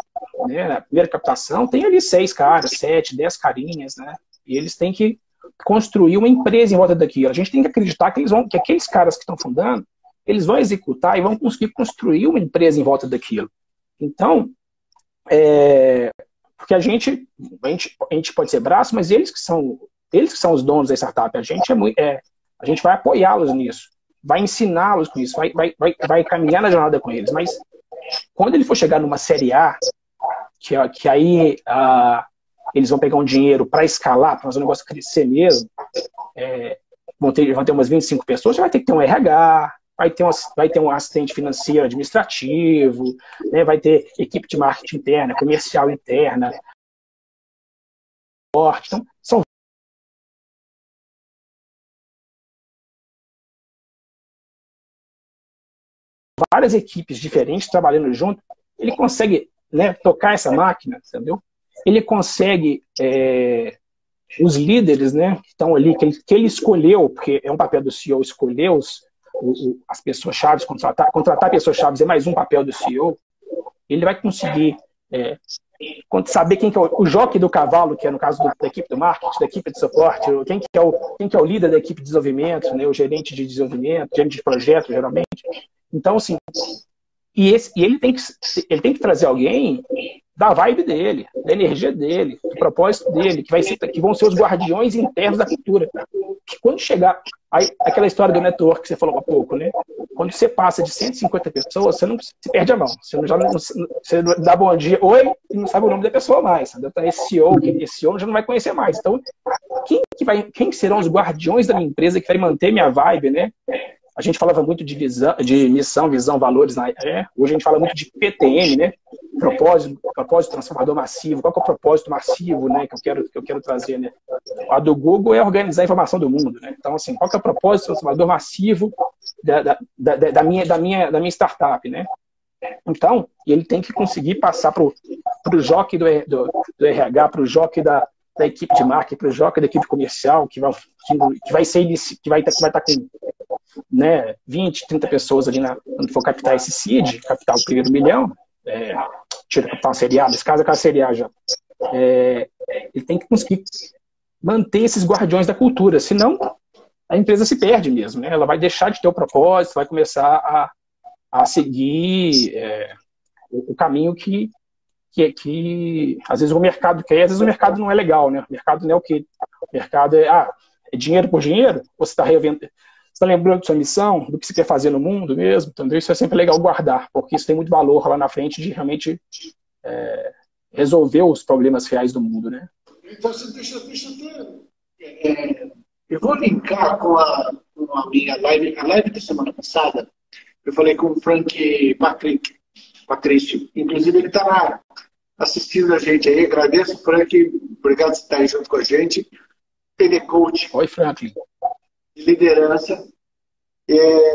né, na primeira captação, tem ali seis caras, sete, dez carinhas, né? E eles têm que construir uma empresa em volta daquilo. A gente tem que acreditar que eles vão, que aqueles caras que estão fundando, eles vão executar e vão conseguir construir uma empresa em volta daquilo. Então, é, porque a gente, a gente, a gente pode ser braço, mas eles que são, eles que são os donos da startup. A gente é, muito, é a gente vai apoiá-los nisso, vai ensiná-los com isso, vai, vai, vai, vai caminhar na jornada com eles. Mas quando ele for chegar numa série A, que, que aí uh, eles vão pegar um dinheiro para escalar, para fazer o negócio crescer mesmo, é, vão, ter, vão ter umas 25 pessoas, vai ter que ter um RH, vai ter um, vai ter um assistente financeiro administrativo, né, vai ter equipe de marketing interna, comercial interna. Então, são várias equipes diferentes trabalhando junto, ele consegue né, tocar essa máquina, entendeu? Ele consegue é, os líderes, né, que estão ali, que ele, que ele, escolheu, porque é um papel do CEO escolher os, as pessoas chaves, contratar, contratar pessoas chaves é mais um papel do CEO. Ele vai conseguir é, saber quem que é o, o jockey do cavalo, que é no caso do, da equipe do marketing, da equipe de suporte, quem que é o, quem que é o líder da equipe de desenvolvimento, né, o gerente de desenvolvimento, gerente de projeto, geralmente. Então, assim, e, esse, e ele, tem que, ele tem que trazer alguém da vibe dele, da energia dele, do propósito dele, que, vai ser, que vão ser os guardiões internos da cultura. Que quando chegar. Aí, aquela história do network que você falou há pouco, né? quando você passa de 150 pessoas, você não se perde a mão. Você não, já não, você dá bom dia, oi, e não sabe o nome da pessoa mais. Entendeu? Então, esse CEO, esse já não vai conhecer mais. Então, quem, que vai, quem serão os guardiões da minha empresa que vai manter minha vibe, né? A gente falava muito de, visão, de missão, visão, valores. Na, é, hoje a gente fala muito de PTM, né? Propósito, propósito transformador massivo. Qual é o propósito massivo, né? Que eu quero, que eu quero trazer, né? A do Google é organizar a informação do mundo, né? Então, assim, qual é o propósito transformador massivo da, da, da, da, minha, da, minha, da minha startup, né? Então, ele tem que conseguir passar para o jockey do, do, do RH, para o jockey da, da equipe de marketing, para o jockey da equipe comercial, que vai, que, vai ser que vai, que vai estar com né, 20, 30 pessoas ali na, quando for captar esse seed, captar o primeiro milhão, é, tira captar uma seriada, nesse caso é seriada já. É, ele tem que conseguir manter esses guardiões da cultura, senão a empresa se perde mesmo, né? Ela vai deixar de ter o propósito, vai começar a, a seguir é, o, o, caminho que, que, que às vezes o mercado quer, às vezes o mercado não é legal, né? O mercado não é o que o mercado é, ah, é dinheiro por dinheiro, você está revendendo está lembrando de sua missão, do que você quer fazer no mundo mesmo, entendeu? Isso é sempre legal guardar, porque isso tem muito valor lá na frente de realmente é, resolver os problemas reais do mundo, né? Então, você deixa, deixa eu ter... É, eu vou linkar com a, com a minha live, a live da semana passada, eu falei com o Frank Patrick, Patrício, inclusive ele está assistindo a gente aí, agradeço, Frank, obrigado por estar aí junto com a gente. Ele é coach. Oi, Frank de liderança. É,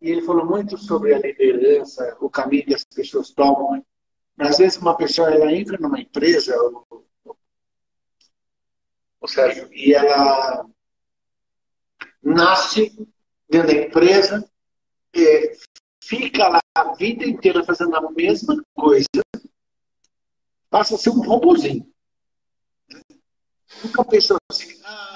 e ele falou muito sobre a liderança, o caminho que as pessoas tomam. Às vezes uma pessoa ela entra numa empresa, ou, ou seja, e ela nasce dentro da empresa, é, fica lá a vida inteira fazendo a mesma coisa, passa a ser um robôzinho. Nunca pensou assim,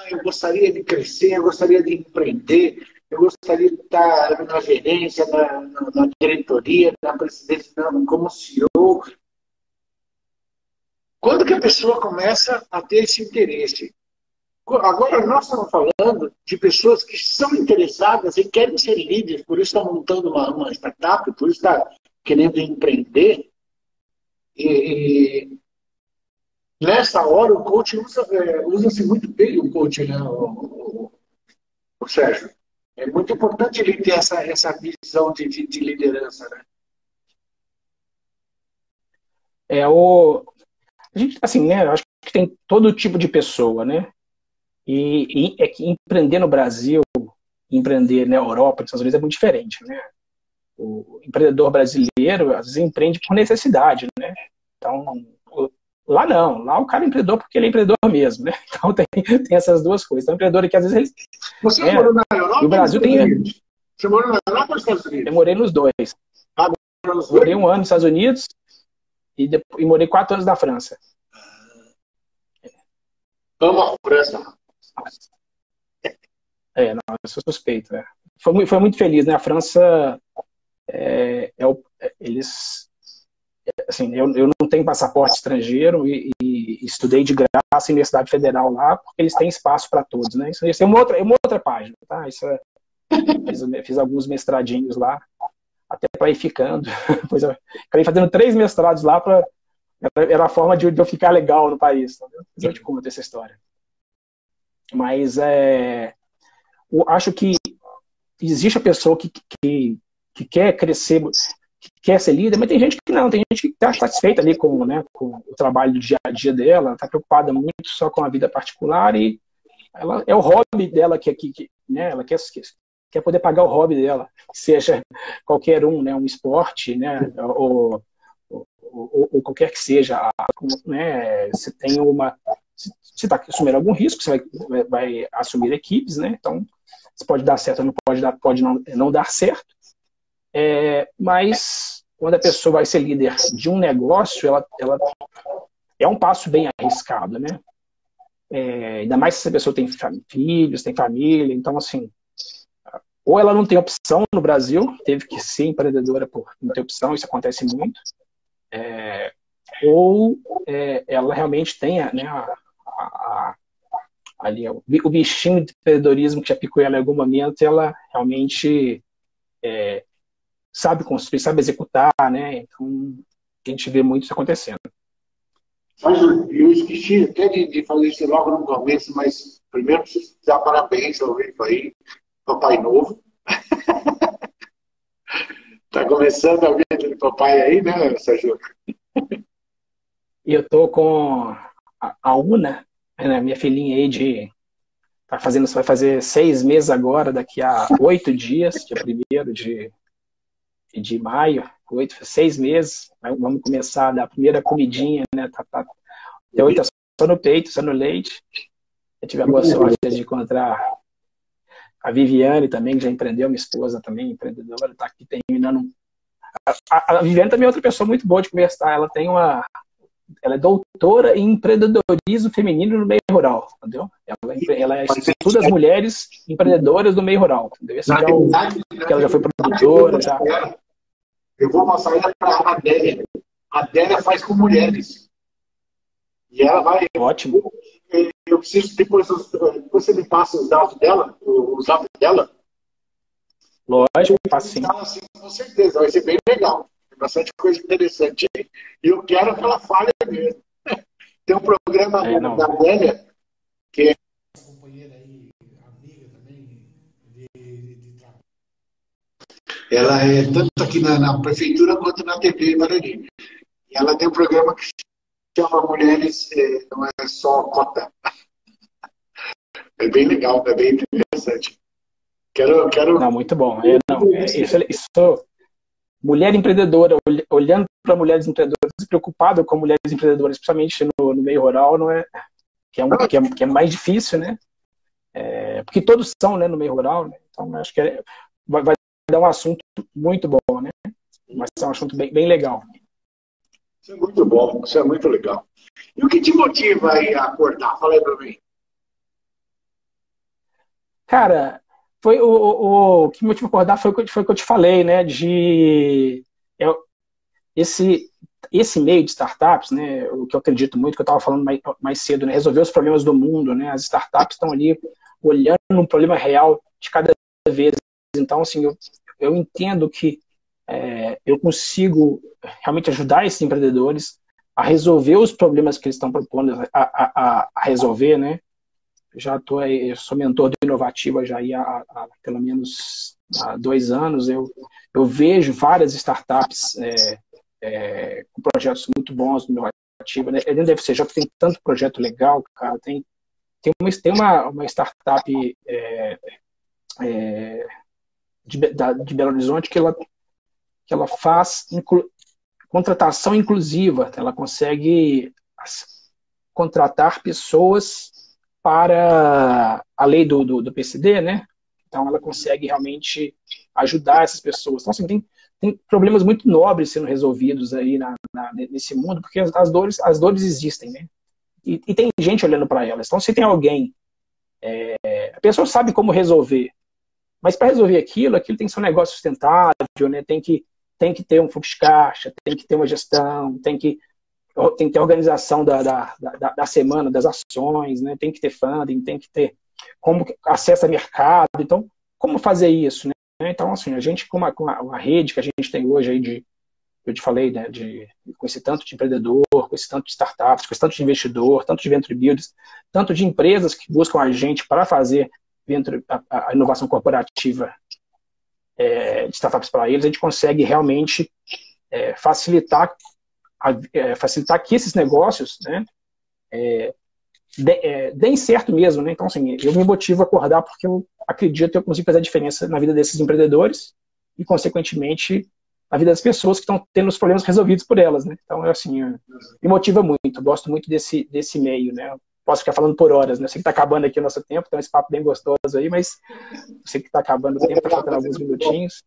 eu gostaria de crescer, eu gostaria de empreender, eu gostaria de estar na gerência, na, na, diretoria, na presidência, como CEO. Quando que a pessoa começa a ter esse interesse? Agora, nós estamos falando de pessoas que são interessadas e querem ser líderes, por isso estão montando uma, uma startup, por isso está querendo empreender. E, nessa hora o coach usa-se é, usa muito bem o coach, né, o, o, o, Sérgio? É muito importante ele ter essa, essa visão de, de, de liderança, né? É o. A gente, assim, né? Acho que tem todo tipo de pessoa, né? E, e é que empreender no Brasil, empreender na Europa, nos Estados Unidos é muito diferente, né? O empreendedor brasileiro, às vezes, empreende por necessidade, né? Então, Lá não, lá o cara é empreendedor porque ele é empreendedor mesmo, né? Então tem, tem essas duas coisas. Então, empreendedor aqui, às vezes, ele. Você é, morou na Europa? E o Brasil tem. Você morou na Europa ou nos Estados Unidos? Eu morei nos dois. Ah, nos dois? Morei um ano nos Estados Unidos e, depois, e morei quatro anos na França. Amo a França. É, não, eu sou suspeito. É. Foi, muito, foi muito feliz, né? A França, é, é é, eles assim, eu, eu não tenho passaporte estrangeiro e, e, estudei de graça em Universidade Federal lá, porque eles têm espaço para todos, né? Isso, isso, é uma outra, é uma outra página, tá? Isso é, fiz, fiz, alguns mestradinhos lá, até para ir ficando. Depois eu acabei fazendo três mestrados lá para era a forma de, eu ficar legal no país. Tá eu te conto essa história. Mas é, eu acho que existe a pessoa que, que, que quer crescer quer ser líder, mas tem gente que não, tem gente que está satisfeita ali com, né, com o trabalho do dia a dia dela, está preocupada muito só com a vida particular e ela, é o hobby dela que, que, que né, ela quer, quer poder pagar o hobby dela, seja qualquer um, né, um esporte, né, ou, ou, ou, ou qualquer que seja, né, você tem uma, você está assumindo algum risco, você vai, vai assumir equipes, né, então você pode dar certo, não pode dar, pode não, não dar certo, é, mas quando a pessoa vai ser líder de um negócio, ela, ela é um passo bem arriscado, né? É, ainda mais se essa pessoa tem filhos, tem família, então assim, ou ela não tem opção no Brasil, teve que ser empreendedora por não ter opção, isso acontece muito, é, ou é, ela realmente tem né, a, a, a, ali, o bichinho de empreendedorismo que já picou ela em algum momento, ela realmente é, sabe construir, sabe executar, né? Então, a gente vê muito isso acontecendo. Mas eu esqueci até de, de fazer isso logo no começo, mas primeiro preciso dar parabéns ao Rico aí, papai novo. tá começando a vida de papai aí, né, Sérgio? E eu tô com a Una, né, minha filhinha aí de tá fazendo, vai fazer seis meses agora, daqui a oito dias, dia primeiro de, de maio, oito, seis meses, vamos começar a dar a primeira comidinha, né? Tá, tá, tem oito só no peito, só no leite. Eu tive a boa sorte de encontrar a Viviane também, que já empreendeu, minha esposa também, empreendedora, está aqui terminando. A, a, Viviane também é outra pessoa muito boa de conversar. Ela tem uma. Ela é doutora em empreendedorismo feminino no meio rural, entendeu? Ela, ela estuda as mulheres empreendedoras do meio rural, entendeu? Esse já é o, ela já foi produtora, já. Eu vou mostrar ela para a Adélia. A Adélia faz com mulheres. E ela vai. Ótimo. Eu preciso, depois, depois você me passa os dados dela, o zap dela. Lógico, faço sim. Assim, com certeza, vai ser bem legal. Bastante coisa interessante aí. E eu quero que ela fale mesmo. Tem um programa é, da Adélia, que é companheira aí, amiga também, de, de trabalho. Ela é tanto aqui na, na, prefeitura quanto na TV Guarani. E ela tem um programa que chama Mulheres, é, não é só cota. É bem legal, é bem interessante. Quero, quero... Não, muito bom. É, não, é, isso, isso, mulher empreendedora, olhando para mulheres empreendedoras, preocupado com mulheres empreendedoras, principalmente no, no meio rural, não é que é, um, que é, que é mais difícil, né? É, porque todos são, né, no meio rural, né? Então acho que é, vai, vai, dar um assunto muito bom, né? Vai ser um assunto bem, bem legal. Isso é muito bom, isso é muito legal. E o que te motiva aí a acordar? Fala aí para mim. Cara, foi o, o, o que me motiva a acordar foi, foi o que eu te falei, né? De eu, esse, esse meio de startups, né? O que eu acredito muito, que eu estava falando mais, mais cedo, né? Resolver os problemas do mundo, né? As startups estão ali olhando um problema real de cada vez. Então, assim, eu, eu entendo que é, eu consigo realmente ajudar esses empreendedores a resolver os problemas que eles estão propondo a, a, a resolver, né? Já tô sou mentor do Inovativa já há, há, pelo menos há dois anos. Eu, eu vejo várias startups é, é, com projetos muito bons no Inovativa. Né? Ser, já tem tanto projeto legal, cara. Tem, tem, uma, tem uma, uma startup é, é de, da, de Belo Horizonte que ela que ela faz inclu contratação inclusiva, ela consegue contratar pessoas para a lei do, do, do, PCD, né? Então ela consegue realmente ajudar essas pessoas. Então, assim, tem, tem problemas muito nobres sendo resolvidos aí na, na nesse mundo, porque as, as, dores, as dores existem, né? E, e tem gente olhando para elas. Então, se tem alguém, é, a pessoa sabe como resolver, mas para resolver aquilo, aquilo tem que ser um negócio sustentável, né? Tem que tem que ter um fluxo de caixa, tem que ter uma gestão, tem que, tem que ter organização da, da, da, da semana, das ações, né? tem que ter funding, tem que ter como acesso a mercado. Então, como fazer isso? Né? Então, assim, a gente, com uma, com uma rede que a gente tem hoje aí de, eu te falei, né, de, com esse tanto de empreendedor, com esse tanto de startups, com esse tanto de investidor, tanto de venture builders, tanto de empresas que buscam a gente para fazer venture, a, a inovação corporativa é, de startups para eles, a gente consegue realmente é, facilitar, facilitar que esses negócios né, é, de, é, deem certo mesmo. Né? Então, assim, eu me motivo a acordar porque eu acredito que eu consigo fazer a diferença na vida desses empreendedores e, consequentemente, na vida das pessoas que estão tendo os problemas resolvidos por elas. Né? Então, é assim, me motiva muito, gosto muito desse, desse meio. Né? posso ficar falando por horas, né? Eu sei que está acabando aqui o nosso tempo, tem esse papo bem gostoso aí, mas eu sei que está acabando o tempo, está faltando alguns minutinhos.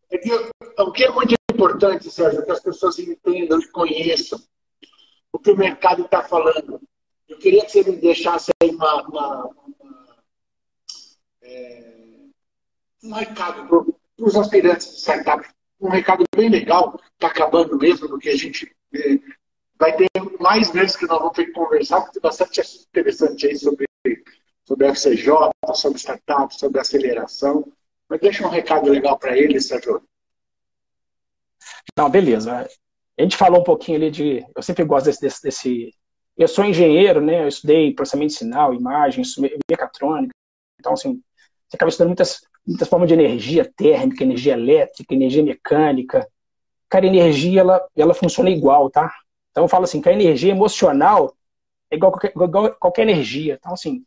O que é importante, Sérgio, que as pessoas entendam e conheçam o que o mercado está falando. Eu queria que você me deixasse aí uma, uma, uma é, um recado para os aspirantes de startup, um recado bem legal, está acabando mesmo, porque a gente é, vai ter mais vezes que nós vamos ter que conversar, porque tem bastante assunto interessante aí sobre, sobre FCJ, sobre startups, sobre aceleração. Mas deixa um recado legal para eles, Sérgio. Não, beleza. A gente falou um pouquinho ali de. Eu sempre gosto desse, desse, desse eu sou engenheiro, né? Eu estudei processamento de sinal, imagem, mecatrônica. Então, assim, você acaba estudando muitas, muitas formas de energia térmica, energia elétrica, energia mecânica. Cara, a energia, ela, ela funciona igual, tá? Então, eu falo assim, que a energia emocional é igual a qualquer, igual qualquer energia. Então, assim,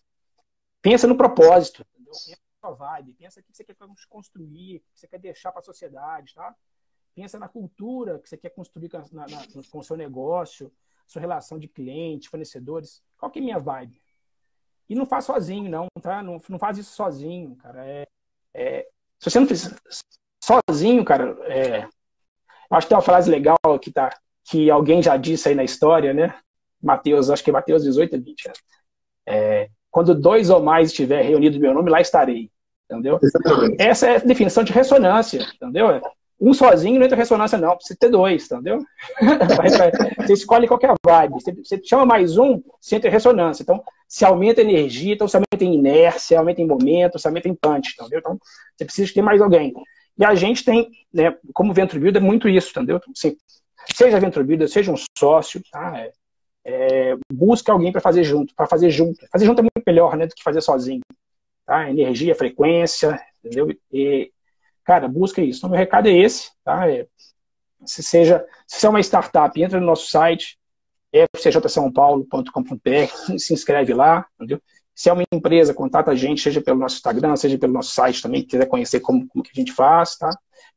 pensa no propósito, entendeu? Pensa na vibe, pensa o que você quer construir, o que você quer deixar para a sociedade, tá? Pensa na cultura que você quer construir com, na, na, com o seu negócio sua relação de cliente, fornecedores. Qual que é a minha vibe? E não faz sozinho, não, tá? Não, não faz isso sozinho, cara. É, é, se você não fizer sozinho, cara, é, acho que tem uma frase legal que, tá, que alguém já disse aí na história, né? Mateus, acho que é Mateus 18 e 20. Né? É, quando dois ou mais estiver reunido meu nome, lá estarei. Entendeu? Essa é a definição de ressonância, entendeu? Um sozinho não entra ressonância, não. Precisa ter dois, entendeu? você escolhe qualquer vibe. Você, chama mais um, você entra em ressonância. Então, se aumenta a energia, então se aumenta em inércia, aumenta em momento, se aumenta em punch, entendeu? Então, você precisa ter mais alguém. E a gente tem, né, como Venture Builder, é muito isso, entendeu? Assim, seja Venture Builder, seja um sócio, tá? É, é, busca alguém para fazer junto, para fazer junto. Fazer junto é muito melhor, né, do que fazer sozinho. Tá? Energia, frequência, entendeu? E, Cara, busca isso. Então, meu recado é esse, tá? É, se seja, se você é uma startup, entra no nosso site, fcjsaopaulo.com.br, se inscreve lá, entendeu? Se é uma empresa, contata a gente, seja pelo nosso Instagram, seja pelo nosso site também, quiser conhecer como, como que a gente faz, tá?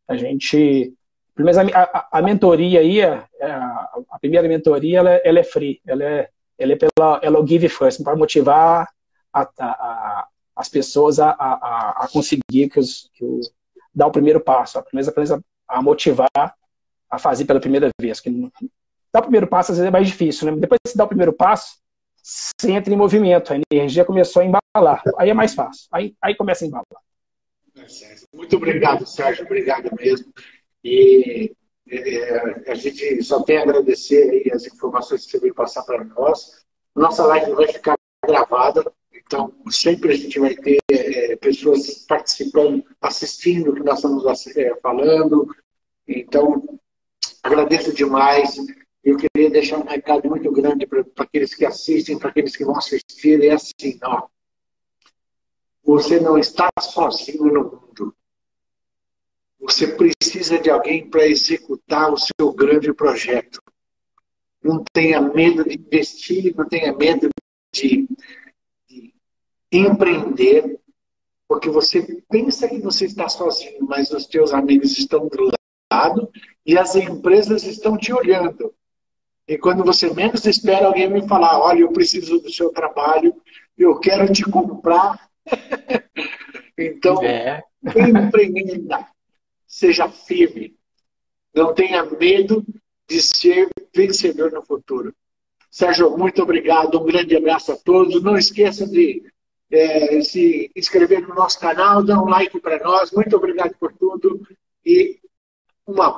A gente, pelo menos a, a, a mentoria aí, a, é, a, a, primeira mentoria, ela, é, ela é free, ela é, ela é pela, ela é o Give First, para motivar a, as pessoas a, a, conseguir que os, que os dar o primeiro passo, a primeira coisa a motivar a fazer pela primeira vez. Que dar o primeiro passo às vezes é mais difícil, né? Depois que você dá o primeiro passo, você entra em movimento, a energia começou a embalar. Aí é mais fácil. Aí, aí começa a embalar. Muito obrigado, Sérgio. Obrigado mesmo. E é, a gente só tem a agradecer as informações que você veio passar para nós. Nossa live vai ficar gravada então, sempre a gente vai ter é, pessoas participando, assistindo o que nós estamos é, falando. Então, agradeço demais. Eu queria deixar um recado muito grande para aqueles que assistem, para aqueles que vão assistir. É assim, ó. Você não está sozinho no mundo. Você precisa de alguém para executar o seu grande projeto. Não tenha medo de investir, não tenha medo de empreender, porque você pensa que você está sozinho, mas os teus amigos estão do lado e as empresas estão te olhando. E quando você menos espera alguém me falar, olha, eu preciso do seu trabalho, eu quero te comprar. então, é. empreenda, seja firme, não tenha medo de ser vencedor no futuro. Sérgio, muito obrigado, um grande abraço a todos. Não esqueça de é, se inscrever no nosso canal, dar um like para nós. Muito obrigado por tudo e uma